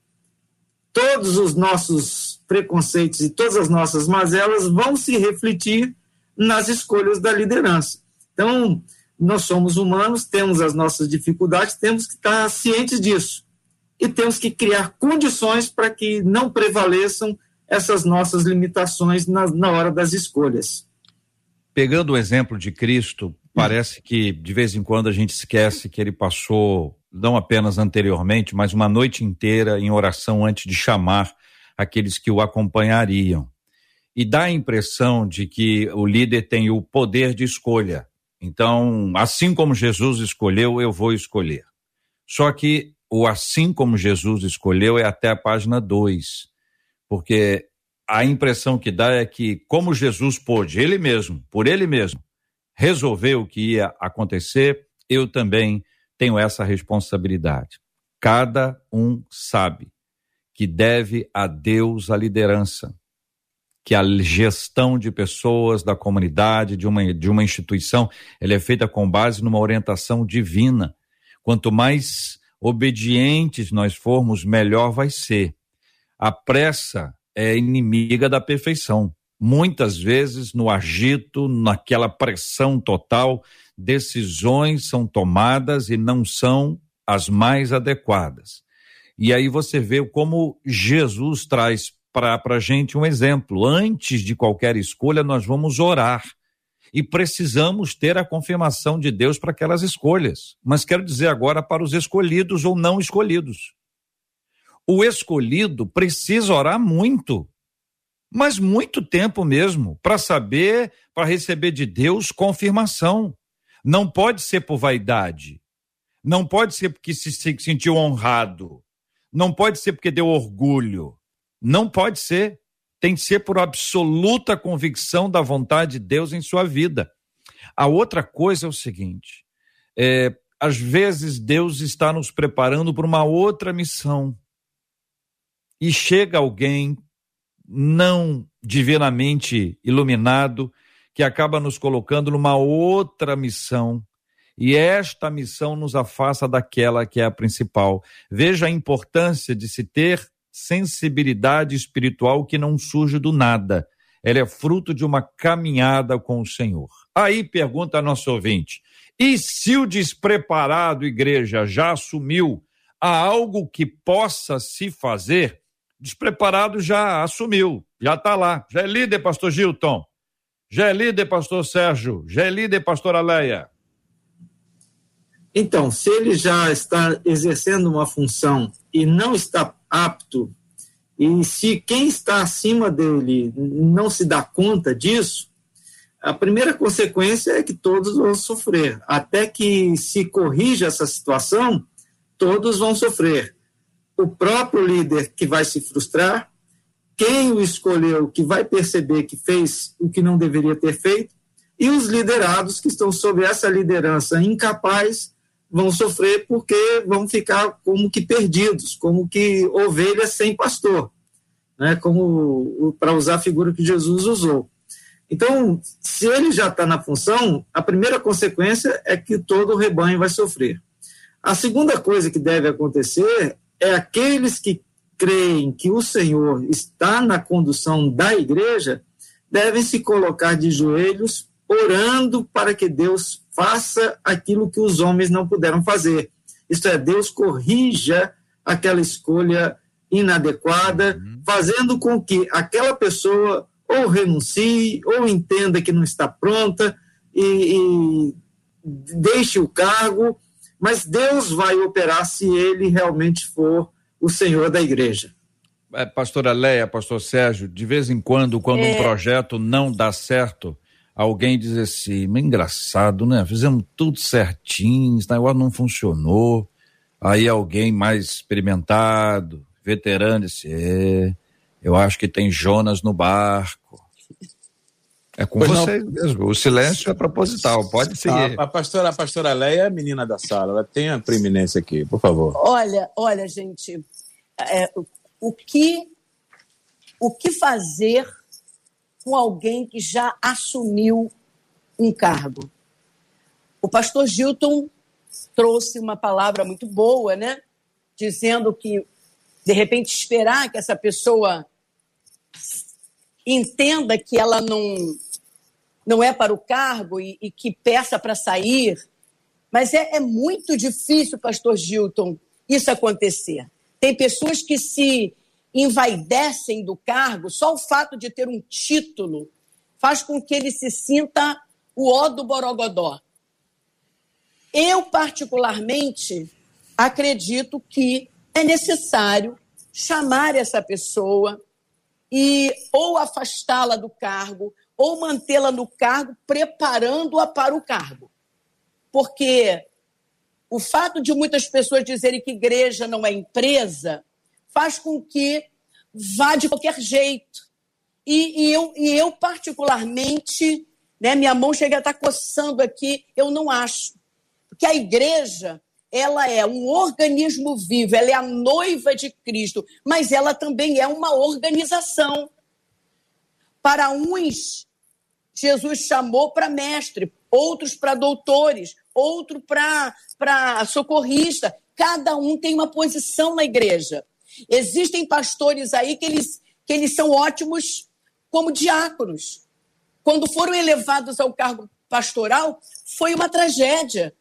todos os nossos preconceitos e todas as nossas mazelas vão se refletir nas escolhas da liderança. Então, nós somos humanos, temos as nossas dificuldades, temos que estar cientes disso. E temos que criar condições para que não prevaleçam essas nossas limitações na, na hora das escolhas. Pegando o exemplo de Cristo, parece que de vez em quando a gente esquece que ele passou, não apenas anteriormente, mas uma noite inteira em oração antes de chamar aqueles que o acompanhariam. E dá a impressão de que o líder tem o poder de escolha. Então, assim como Jesus escolheu, eu vou escolher. Só que o assim como Jesus escolheu é até a página 2, porque a impressão que dá é que, como Jesus pôde, ele mesmo, por ele mesmo, resolver o que ia acontecer, eu também tenho essa responsabilidade. Cada um sabe que deve a Deus a liderança que a gestão de pessoas, da comunidade, de uma, de uma instituição, ela é feita com base numa orientação divina. Quanto mais obedientes nós formos, melhor vai ser. A pressa é inimiga da perfeição. Muitas vezes, no agito, naquela pressão total, decisões são tomadas e não são as mais adequadas. E aí você vê como Jesus traz para a gente um exemplo. Antes de qualquer escolha, nós vamos orar. E precisamos ter a confirmação de Deus para aquelas escolhas. Mas quero dizer agora para os escolhidos ou não escolhidos. O escolhido precisa orar muito, mas muito tempo mesmo, para saber, para receber de Deus confirmação. Não pode ser por vaidade. Não pode ser porque se sentiu honrado. Não pode ser porque deu orgulho. Não pode ser. Tem que ser por absoluta convicção da vontade de Deus em sua vida. A outra coisa é o seguinte: é, às vezes Deus está nos preparando para uma outra missão. E chega alguém não divinamente iluminado que acaba nos colocando numa outra missão. E esta missão nos afasta daquela que é a principal. Veja a importância de se ter sensibilidade espiritual que não surge do nada. Ela é fruto de uma caminhada com o Senhor. Aí pergunta nosso ouvinte: e se o despreparado igreja já assumiu há algo que possa se fazer? Despreparado já assumiu, já está lá. Já é líder, pastor Gilton. Já é líder, pastor Sérgio. Já é líder, pastor Aleia. Então, se ele já está exercendo uma função e não está apto, e se quem está acima dele não se dá conta disso, a primeira consequência é que todos vão sofrer. Até que se corrija essa situação, todos vão sofrer. O próprio líder que vai se frustrar, quem o escolheu que vai perceber que fez o que não deveria ter feito, e os liderados que estão sob essa liderança incapaz vão sofrer porque vão ficar como que perdidos, como que ovelhas sem pastor, né? como para usar a figura que Jesus usou. Então, se ele já está na função, a primeira consequência é que todo o rebanho vai sofrer. A segunda coisa que deve acontecer é aqueles que creem que o Senhor está na condução da igreja devem se colocar de joelhos orando para que Deus faça aquilo que os homens não puderam fazer. Isto é, Deus corrija aquela escolha inadequada, uhum. fazendo com que aquela pessoa ou renuncie, ou entenda que não está pronta e, e deixe o cargo, mas Deus vai operar se ele realmente for o Senhor da igreja. É, pastora Leia, pastor Sérgio, de vez em quando, quando é... um projeto não dá certo, alguém diz assim, engraçado, né? Fizemos tudo certinho, esse negócio não funcionou. Aí alguém mais experimentado, veterano, disse, é, eu acho que tem Jonas no barco. É com pois você não. mesmo. O silêncio é proposital, pode seguir. A, a, pastora, a pastora Leia é a menina da sala, ela tem a preeminência aqui, por favor. Olha, olha, gente, é, o, que, o que fazer com alguém que já assumiu um cargo. O pastor Gilton trouxe uma palavra muito boa, né? Dizendo que, de repente, esperar que essa pessoa entenda que ela não, não é para o cargo e, e que peça para sair. Mas é, é muito difícil, pastor Gilton, isso acontecer. Tem pessoas que se envaidecem do cargo, só o fato de ter um título faz com que ele se sinta o ó do Borogodó. Eu, particularmente, acredito que é necessário chamar essa pessoa e ou afastá-la do cargo ou mantê-la no cargo, preparando-a para o cargo. Porque o fato de muitas pessoas dizerem que igreja não é empresa faz com que vá de qualquer jeito. E, e eu, e eu, particularmente, né, minha mão chega a estar coçando aqui, eu não acho. Porque a igreja, ela é um organismo vivo, ela é a noiva de Cristo, mas ela também é uma organização. Para uns, Jesus chamou para mestre, outros para doutores, outro para socorrista. Cada um tem uma posição na igreja. Existem pastores aí que eles, que eles são ótimos como diáconos. Quando foram elevados ao cargo pastoral, foi uma tragédia.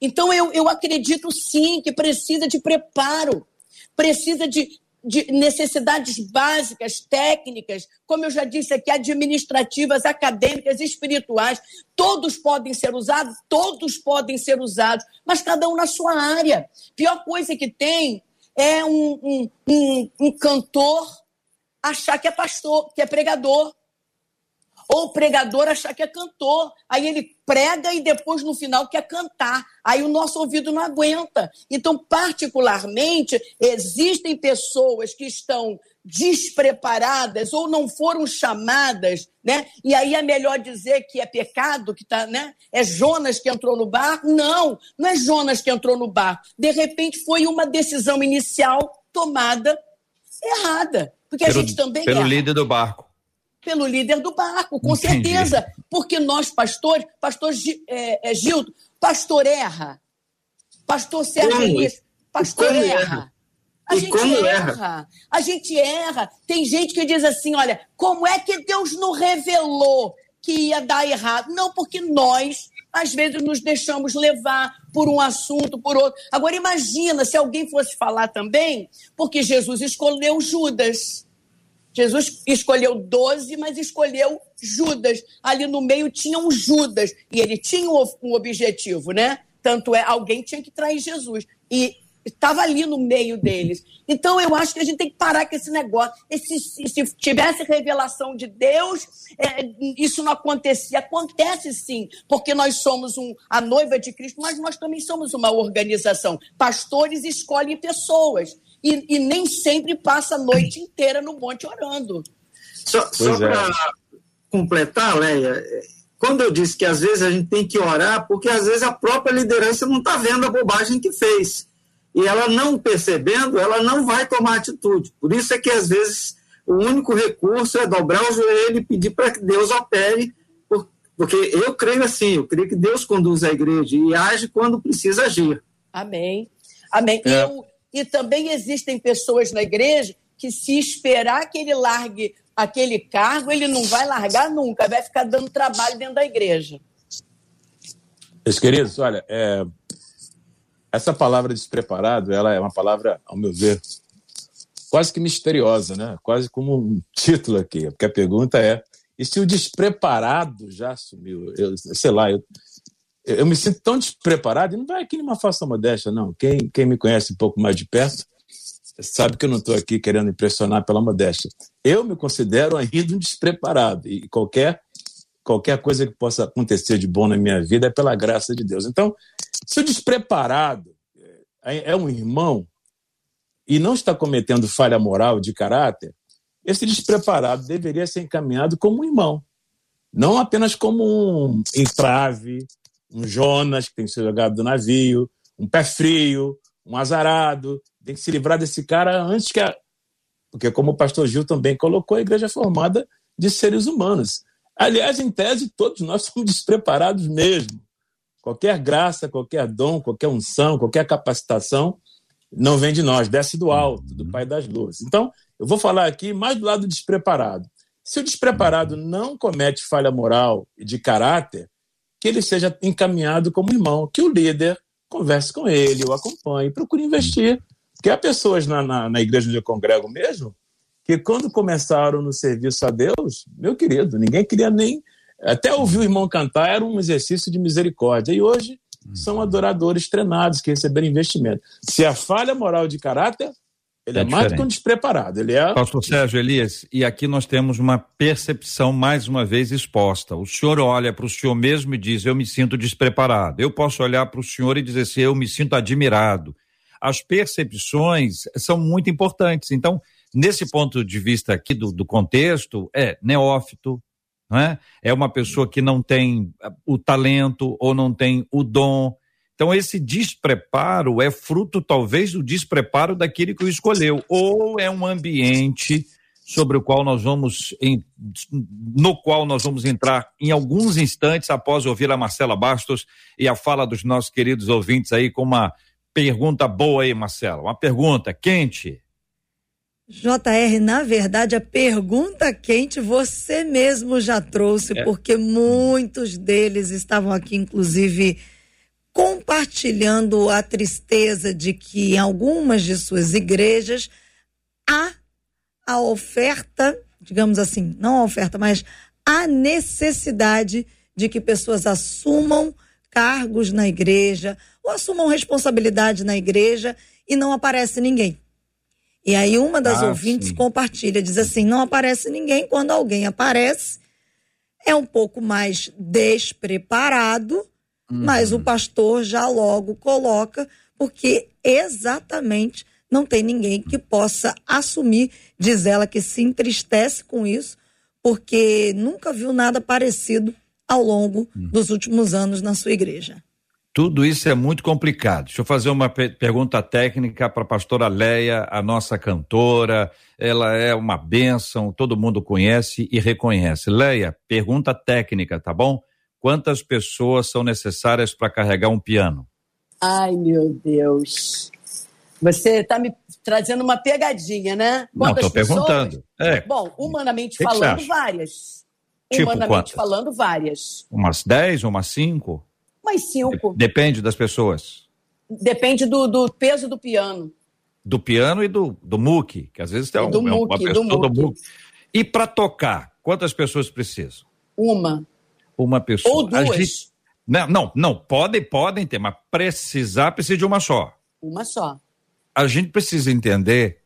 Então, eu, eu acredito sim que precisa de preparo, precisa de, de necessidades básicas, técnicas, como eu já disse aqui, administrativas, acadêmicas, espirituais. Todos podem ser usados, todos podem ser usados, mas cada um na sua área. Pior coisa que tem é um, um, um, um cantor achar que é pastor, que é pregador. Ou o pregador achar que é cantor. Aí ele prega e depois no final quer cantar. Aí o nosso ouvido não aguenta. Então, particularmente, existem pessoas que estão despreparadas ou não foram chamadas, né? E aí é melhor dizer que é pecado, que tá, né? É Jonas que entrou no barco? Não, não é Jonas que entrou no barco. De repente foi uma decisão inicial tomada errada, porque pelo, a gente também pelo erra. líder do barco pelo líder do barco, com Entendi. certeza. Porque nós, pastores, pastor é, é, Gildo, pastor erra. Pastor Sérgio isso, pastor erra. A gente erra. erra. A gente erra. Tem gente que diz assim: olha, como é que Deus não revelou que ia dar errado? Não, porque nós, às vezes, nos deixamos levar por um assunto, por outro. Agora, imagina se alguém fosse falar também, porque Jesus escolheu Judas. Jesus escolheu 12, mas escolheu Judas. Ali no meio tinha um Judas. E ele tinha um objetivo, né? Tanto é, alguém tinha que trair Jesus. E estava ali no meio deles. Então eu acho que a gente tem que parar com esse negócio. Esse, se tivesse revelação de Deus, é, isso não acontecia. Acontece sim, porque nós somos um, a noiva de Cristo, mas nós também somos uma organização. Pastores escolhem pessoas e, e nem sempre passa a noite inteira no monte orando. Só, só para é. completar, Leia, quando eu disse que às vezes a gente tem que orar, porque às vezes a própria liderança não está vendo a bobagem que fez. E ela não percebendo, ela não vai tomar atitude. Por isso é que às vezes o único recurso é dobrar o joelho e pedir para que Deus opere, porque eu creio assim, eu creio que Deus conduz a igreja e age quando precisa agir. Amém. Amém. É. Eu, e também existem pessoas na igreja que, se esperar que ele largue aquele cargo, ele não vai largar nunca, vai ficar dando trabalho dentro da igreja. Meus queridos, olha, é, essa palavra despreparado, ela é uma palavra, ao meu ver, quase que misteriosa, né? Quase como um título aqui, porque a pergunta é: e se o despreparado já assumiu? Eu, sei lá, eu, eu me sinto tão despreparado, e não vai aqui numa falsa modéstia, não. Quem, quem me conhece um pouco mais de perto sabe que eu não estou aqui querendo impressionar pela modéstia. Eu me considero ainda um despreparado, e qualquer, qualquer coisa que possa acontecer de bom na minha vida é pela graça de Deus. Então, se o despreparado é, é um irmão e não está cometendo falha moral de caráter, esse despreparado deveria ser encaminhado como um irmão, não apenas como um entrave, um Jonas que tem que ser jogado do navio, um pé frio, um azarado. Tem que se livrar desse cara antes que a. Porque, como o pastor Gil também colocou, a igreja é formada de seres humanos. Aliás, em tese, todos nós somos despreparados mesmo. Qualquer graça, qualquer dom, qualquer unção, qualquer capacitação não vem de nós, desce do alto, do Pai das Luzes. Então, eu vou falar aqui mais do lado despreparado. Se o despreparado não comete falha moral e de caráter, que ele seja encaminhado como irmão, que o líder converse com ele, o acompanhe, procure investir. Porque há pessoas na, na, na igreja onde eu congrego mesmo que quando começaram no serviço a Deus, meu querido, ninguém queria nem. Até ouvir o irmão cantar era um exercício de misericórdia. E hoje são adoradores treinados que receberam investimento. Se a falha moral de caráter, ele é, é mais do que um despreparado. Ele é. Pastor Sérgio Elias, e aqui nós temos uma percepção mais uma vez exposta. O senhor olha para o senhor mesmo e diz: Eu me sinto despreparado. Eu posso olhar para o senhor e dizer assim: Eu me sinto admirado. As percepções são muito importantes. Então, nesse ponto de vista aqui do, do contexto, é neófito, não é? É uma pessoa que não tem o talento ou não tem o dom. Então, esse despreparo é fruto, talvez, do despreparo daquele que o escolheu, ou é um ambiente sobre o qual nós vamos, em, no qual nós vamos entrar em alguns instantes após ouvir a Marcela Bastos e a fala dos nossos queridos ouvintes aí com uma pergunta boa aí, Marcela. Uma pergunta quente. JR, na verdade, a pergunta quente você mesmo já trouxe, é. porque muitos deles estavam aqui, inclusive, compartilhando a tristeza de que em algumas de suas igrejas há a oferta, digamos assim, não a oferta, mas a necessidade de que pessoas assumam cargos na igreja ou assumam responsabilidade na igreja e não aparece ninguém. E aí uma das ah, ouvintes sim. compartilha, diz assim: não aparece ninguém. Quando alguém aparece, é um pouco mais despreparado, uhum. mas o pastor já logo coloca, porque exatamente não tem ninguém que possa assumir. Diz ela que se entristece com isso, porque nunca viu nada parecido ao longo uhum. dos últimos anos na sua igreja. Tudo isso é muito complicado. Deixa eu fazer uma pergunta técnica para a pastora Leia, a nossa cantora. Ela é uma bênção, todo mundo conhece e reconhece. Leia, pergunta técnica, tá bom? Quantas pessoas são necessárias para carregar um piano? Ai, meu Deus. Você está me trazendo uma pegadinha, né? Quantas Não, estou perguntando. É. Bom, humanamente que falando, que várias. Tipo humanamente quantas? falando, várias. Umas 10, umas 5? Umas cinco. Depende das pessoas. Depende do, do peso do piano. Do piano e do, do muque, que às vezes tem um, do é uma pessoa do muque. Do E para tocar, quantas pessoas precisam? Uma. Uma pessoa. Ou duas. Gente... Não, não, não, podem, podem ter, mas precisar precisa de uma só. Uma só. A gente precisa entender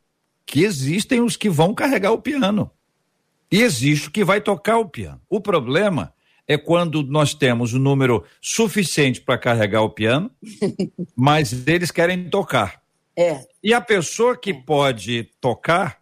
que existem os que vão carregar o piano. E existe o que vai tocar o piano. O problema é quando nós temos um número suficiente para carregar o piano, mas eles querem tocar. É. E a pessoa que é. pode tocar,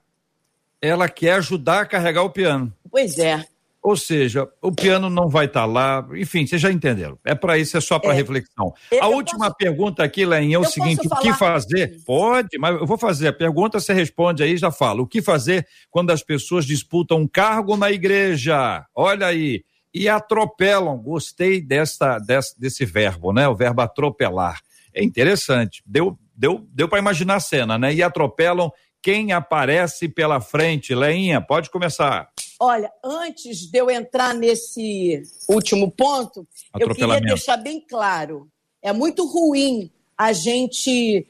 ela quer ajudar a carregar o piano. Pois é. Ou seja, o piano não vai estar tá lá, enfim, vocês já entenderam. É para isso, é só para é. reflexão. Eu, a última posso... pergunta aqui, Len, é o seguinte: o que fazer? Pode, mas eu vou fazer a pergunta, você responde aí já falo. O que fazer quando as pessoas disputam um cargo na igreja? Olha aí, e atropelam. Gostei dessa, desse, desse verbo, né? O verbo atropelar. É interessante. Deu, deu, deu para imaginar a cena, né? E atropelam quem aparece pela frente. Leinha, pode começar. Olha, antes de eu entrar nesse último ponto, eu queria deixar bem claro: é muito ruim a gente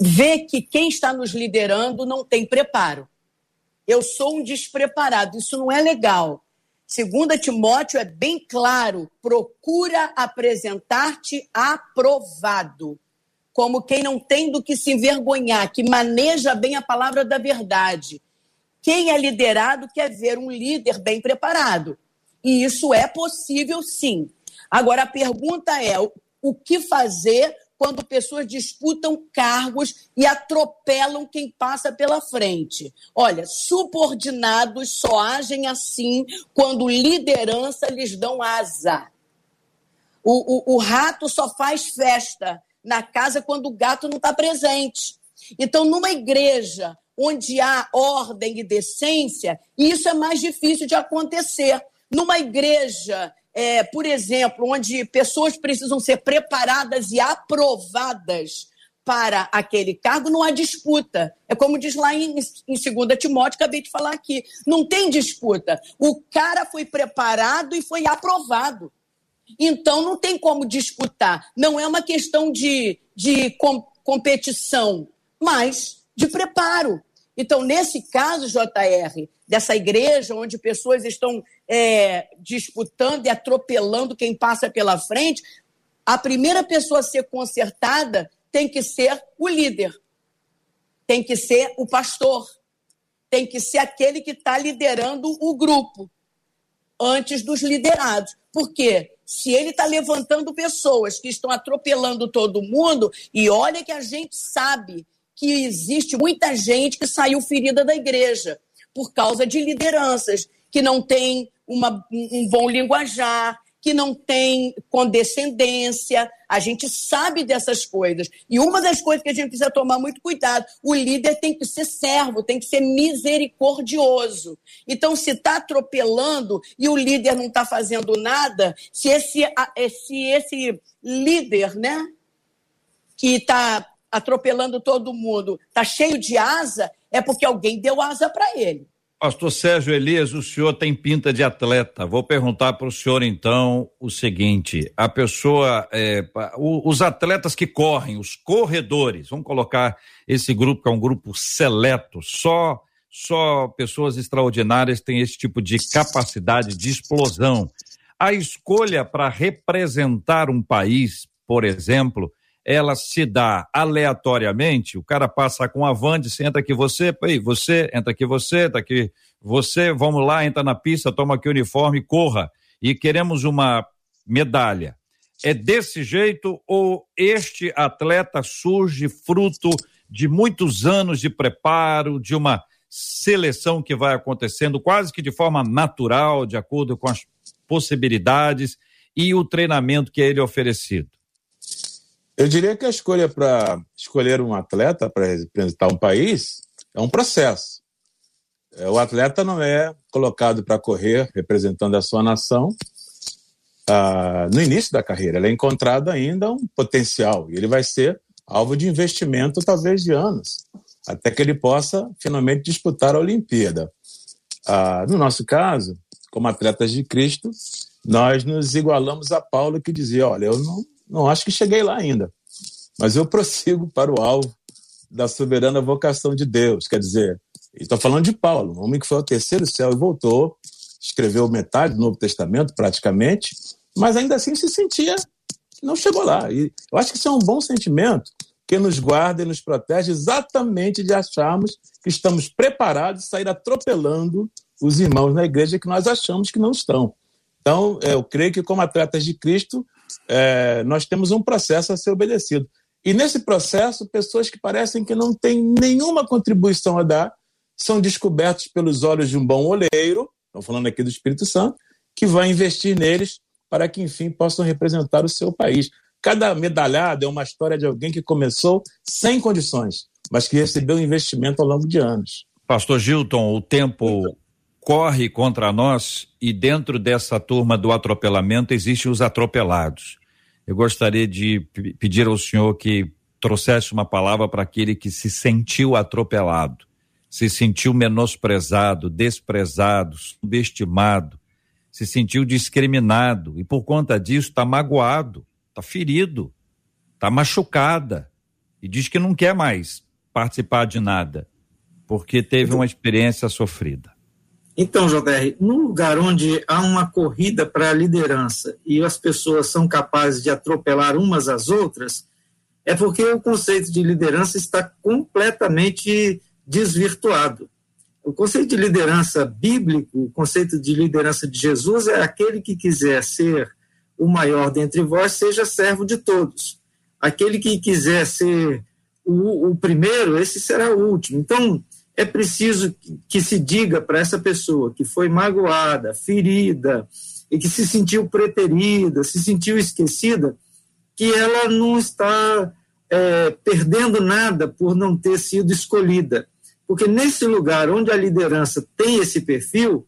ver que quem está nos liderando não tem preparo. Eu sou um despreparado, isso não é legal. Segunda Timóteo é bem claro, procura apresentar-te aprovado, como quem não tem do que se envergonhar, que maneja bem a palavra da verdade. Quem é liderado quer ver um líder bem preparado. E isso é possível sim. Agora a pergunta é: o que fazer quando pessoas disputam cargos e atropelam quem passa pela frente. Olha, subordinados só agem assim quando liderança lhes dão asa. O, o, o rato só faz festa na casa quando o gato não está presente. Então, numa igreja onde há ordem e decência, isso é mais difícil de acontecer. Numa igreja é, por exemplo, onde pessoas precisam ser preparadas e aprovadas para aquele cargo, não há disputa. É como diz lá em, em 2 Timóteo, acabei de falar aqui. Não tem disputa. O cara foi preparado e foi aprovado. Então, não tem como disputar. Não é uma questão de, de com, competição, mas de preparo. Então, nesse caso, JR, dessa igreja onde pessoas estão é, disputando e atropelando quem passa pela frente, a primeira pessoa a ser consertada tem que ser o líder, tem que ser o pastor, tem que ser aquele que está liderando o grupo antes dos liderados. Por quê? Se ele está levantando pessoas que estão atropelando todo mundo, e olha que a gente sabe que existe muita gente que saiu ferida da igreja por causa de lideranças que não têm uma, um bom linguajar, que não tem condescendência. A gente sabe dessas coisas. E uma das coisas que a gente precisa tomar muito cuidado: o líder tem que ser servo, tem que ser misericordioso. Então, se está atropelando e o líder não está fazendo nada, se esse, se esse líder, né, que está atropelando todo mundo, está cheio de asa, é porque alguém deu asa para ele. Pastor Sérgio Elias, o senhor tem pinta de atleta. Vou perguntar para o senhor então o seguinte: a pessoa, é, os atletas que correm, os corredores, vamos colocar esse grupo que é um grupo seleto, só só pessoas extraordinárias têm esse tipo de capacidade de explosão. A escolha para representar um país, por exemplo, ela se dá aleatoriamente, o cara passa com a van, diz, entra aqui você, aí você, entra aqui você, entra aqui você, vamos lá, entra na pista, toma aqui o uniforme, corra. E queremos uma medalha. É desse jeito ou este atleta surge fruto de muitos anos de preparo, de uma seleção que vai acontecendo quase que de forma natural, de acordo com as possibilidades e o treinamento que é ele oferecido? Eu diria que a escolha para escolher um atleta para representar um país é um processo. É, o atleta não é colocado para correr representando a sua nação ah, no início da carreira. Ele é encontrado ainda um potencial e ele vai ser alvo de investimento talvez de anos, até que ele possa finalmente disputar a Olimpíada. Ah, no nosso caso, como atletas de Cristo, nós nos igualamos a Paulo que dizia: olha, eu não não acho que cheguei lá ainda, mas eu prossigo para o alvo da soberana vocação de Deus. Quer dizer, estou falando de Paulo, um homem que foi ao terceiro céu e voltou, escreveu metade do Novo Testamento praticamente, mas ainda assim se sentia que não chegou lá. E eu acho que isso é um bom sentimento que nos guarda e nos protege exatamente de acharmos que estamos preparados a sair atropelando os irmãos na igreja que nós achamos que não estão. Então, eu creio que, como atletas de Cristo, é, nós temos um processo a ser obedecido. E nesse processo, pessoas que parecem que não têm nenhuma contribuição a dar são descobertos pelos olhos de um bom oleiro, estamos falando aqui do Espírito Santo, que vai investir neles para que, enfim, possam representar o seu país. Cada medalhada é uma história de alguém que começou sem condições, mas que recebeu investimento ao longo de anos. Pastor Gilton, o tempo corre contra nós e dentro dessa turma do atropelamento existem os atropelados. Eu gostaria de pedir ao senhor que trouxesse uma palavra para aquele que se sentiu atropelado, se sentiu menosprezado, desprezado, subestimado, se sentiu discriminado e por conta disso está magoado, está ferido, está machucada e diz que não quer mais participar de nada porque teve uma experiência sofrida. Então, JR, num lugar onde há uma corrida para a liderança e as pessoas são capazes de atropelar umas às outras, é porque o conceito de liderança está completamente desvirtuado. O conceito de liderança bíblico, o conceito de liderança de Jesus é aquele que quiser ser o maior dentre vós, seja servo de todos. Aquele que quiser ser o, o primeiro, esse será o último. Então, é preciso que se diga para essa pessoa que foi magoada, ferida e que se sentiu preterida, se sentiu esquecida, que ela não está é, perdendo nada por não ter sido escolhida. Porque nesse lugar onde a liderança tem esse perfil,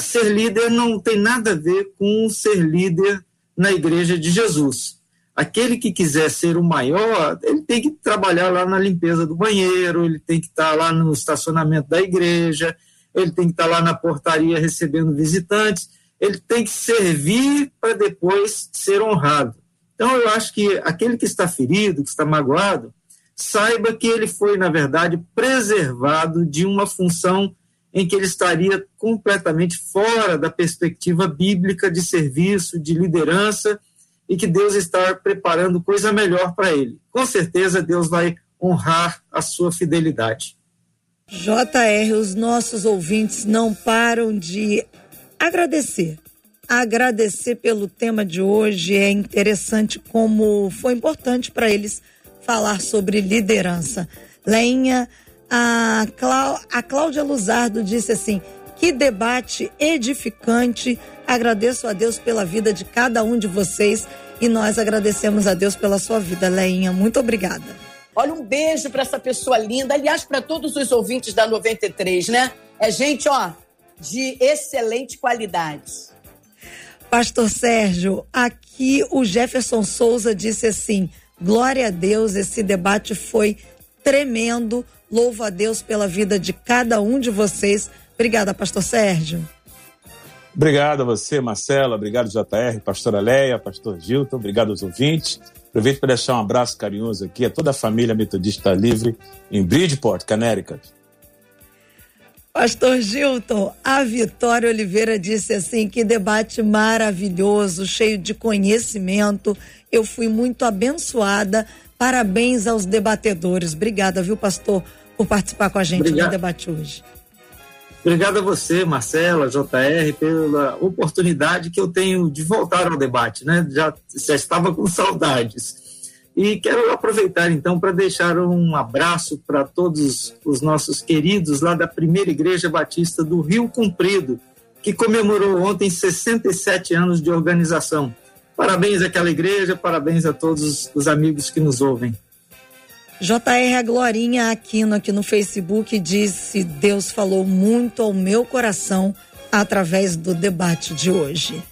ser líder não tem nada a ver com ser líder na igreja de Jesus. Aquele que quiser ser o maior, ele tem que trabalhar lá na limpeza do banheiro, ele tem que estar lá no estacionamento da igreja, ele tem que estar lá na portaria recebendo visitantes, ele tem que servir para depois ser honrado. Então, eu acho que aquele que está ferido, que está magoado, saiba que ele foi, na verdade, preservado de uma função em que ele estaria completamente fora da perspectiva bíblica de serviço, de liderança, e que Deus está preparando coisa melhor para ele. Com certeza, Deus vai honrar a sua fidelidade. JR, os nossos ouvintes não param de agradecer. Agradecer pelo tema de hoje. É interessante como foi importante para eles falar sobre liderança. Lenha, a, Clá, a Cláudia Luzardo disse assim: que debate edificante. Agradeço a Deus pela vida de cada um de vocês e nós agradecemos a Deus pela sua vida, Leinha. Muito obrigada. Olha, um beijo para essa pessoa linda. Aliás, para todos os ouvintes da 93, né? É gente, ó, de excelente qualidade. Pastor Sérgio, aqui o Jefferson Souza disse assim: glória a Deus, esse debate foi tremendo. Louvo a Deus pela vida de cada um de vocês. Obrigada, Pastor Sérgio. Obrigado a você, Marcela. Obrigado, JR, pastora Leia, pastor Gilton. Obrigado aos ouvintes. Aproveito para deixar um abraço carinhoso aqui a toda a família Metodista Livre em Bridgeport, Connecticut. Pastor Gilton, a Vitória Oliveira disse assim: que debate maravilhoso, cheio de conhecimento. Eu fui muito abençoada. Parabéns aos debatedores. Obrigada, viu, pastor, por participar com a gente Obrigado. no debate hoje. Obrigado a você, Marcela, JR, pela oportunidade que eu tenho de voltar ao debate, né? Já, já estava com saudades. E quero aproveitar então para deixar um abraço para todos os nossos queridos lá da Primeira Igreja Batista do Rio Comprido, que comemorou ontem 67 anos de organização. Parabéns àquela igreja, parabéns a todos os amigos que nos ouvem. JR Glorinha Aquino aqui no Facebook disse: Deus falou muito ao meu coração através do debate de hoje.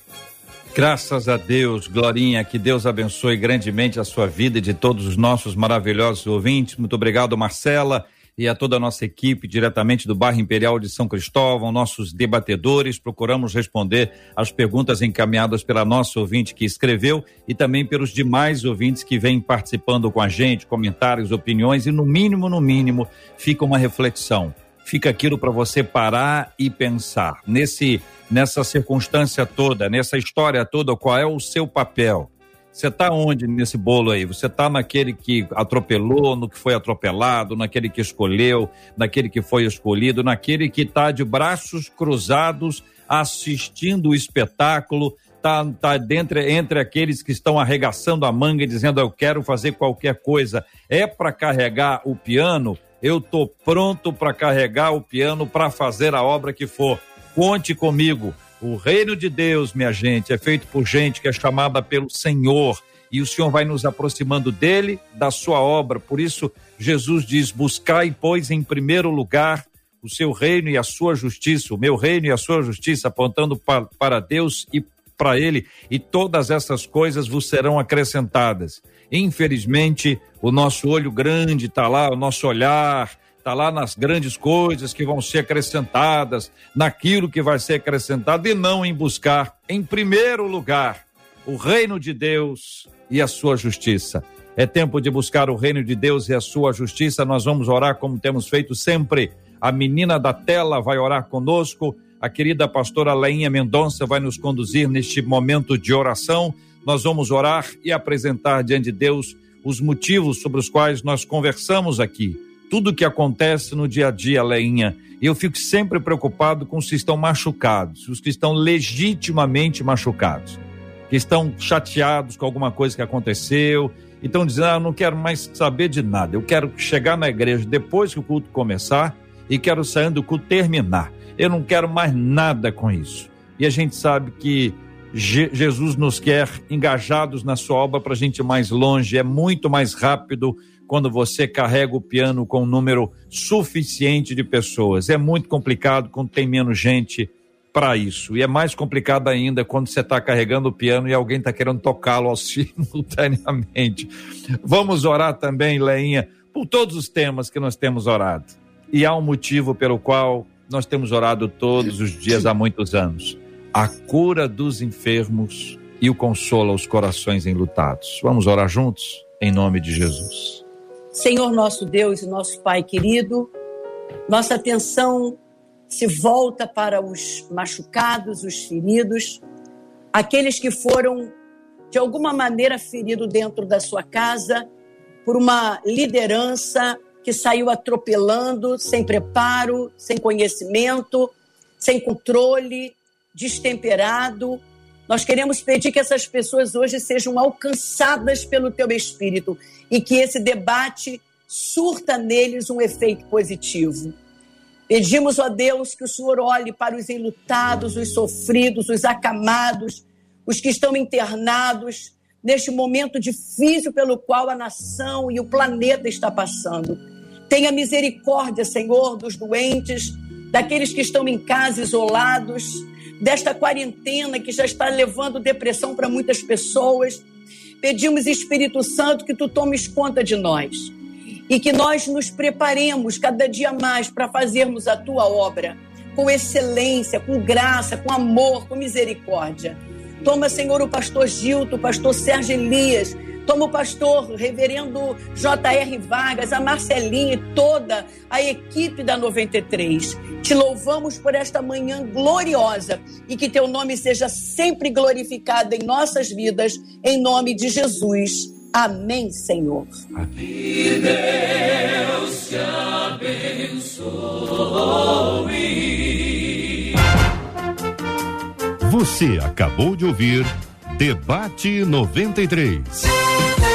Graças a Deus, Glorinha, que Deus abençoe grandemente a sua vida e de todos os nossos maravilhosos ouvintes. Muito obrigado, Marcela e a toda a nossa equipe diretamente do bairro Imperial de São Cristóvão, nossos debatedores. Procuramos responder as perguntas encaminhadas pela nossa ouvinte que escreveu e também pelos demais ouvintes que vêm participando com a gente, comentários, opiniões e, no mínimo, no mínimo, fica uma reflexão. Fica aquilo para você parar e pensar. Nesse, nessa circunstância toda, nessa história toda, qual é o seu papel? Você está onde nesse bolo aí? Você está naquele que atropelou, no que foi atropelado, naquele que escolheu, naquele que foi escolhido, naquele que está de braços cruzados assistindo o espetáculo, está tá dentro entre aqueles que estão arregaçando a manga e dizendo eu quero fazer qualquer coisa. É para carregar o piano? Eu tô pronto para carregar o piano para fazer a obra que for. Conte comigo. O reino de Deus, minha gente, é feito por gente que é chamada pelo Senhor. E o Senhor vai nos aproximando dele, da sua obra. Por isso, Jesus diz: Buscai, pois, em primeiro lugar o seu reino e a sua justiça, o meu reino e a sua justiça, apontando para, para Deus e para Ele, e todas essas coisas vos serão acrescentadas. Infelizmente, o nosso olho grande está lá, o nosso olhar está lá nas grandes coisas que vão ser acrescentadas, naquilo que vai ser acrescentado e não em buscar, em primeiro lugar, o reino de Deus e a sua justiça. É tempo de buscar o reino de Deus e a sua justiça. Nós vamos orar como temos feito sempre. A menina da tela vai orar conosco. A querida pastora Leinha Mendonça vai nos conduzir neste momento de oração. Nós vamos orar e apresentar diante de Deus os motivos sobre os quais nós conversamos aqui tudo que acontece no dia a dia, Leinha. Eu fico sempre preocupado com os que estão machucados, os que estão legitimamente machucados, que estão chateados com alguma coisa que aconteceu e estão dizendo: ah, eu não quero mais saber de nada, eu quero chegar na igreja depois que o culto começar e quero sair do culto terminar. Eu não quero mais nada com isso. E a gente sabe que Je Jesus nos quer engajados na sua obra para a gente ir mais longe, é muito mais rápido quando você carrega o piano com um número suficiente de pessoas. É muito complicado quando tem menos gente para isso. E é mais complicado ainda quando você está carregando o piano e alguém está querendo tocá-lo simultaneamente. Vamos orar também, Leinha, por todos os temas que nós temos orado. E há um motivo pelo qual nós temos orado todos os dias há muitos anos: a cura dos enfermos e o consolo aos corações enlutados. Vamos orar juntos? Em nome de Jesus. Senhor nosso Deus e nosso Pai querido, nossa atenção se volta para os machucados, os feridos, aqueles que foram de alguma maneira feridos dentro da sua casa por uma liderança que saiu atropelando, sem preparo, sem conhecimento, sem controle, destemperado. Nós queremos pedir que essas pessoas hoje sejam alcançadas pelo teu espírito e que esse debate surta neles um efeito positivo. Pedimos, ó Deus, que o Senhor olhe para os enlutados, os sofridos, os acamados, os que estão internados neste momento difícil pelo qual a nação e o planeta está passando. Tenha misericórdia, Senhor, dos doentes, daqueles que estão em casa isolados, desta quarentena que já está levando depressão para muitas pessoas. Pedimos, Espírito Santo, que tu tomes conta de nós e que nós nos preparemos cada dia mais para fazermos a tua obra com excelência, com graça, com amor, com misericórdia. Toma, Senhor, o pastor Gilto, o pastor Sérgio Elias, toma o pastor reverendo J.R. Vargas, a Marcelinha e toda a equipe da 93. Te louvamos por esta manhã gloriosa e que teu nome seja sempre glorificado em nossas vidas, em nome de Jesus. Amém, Senhor. Que Deus te abençoe. Você acabou de ouvir Debate 93.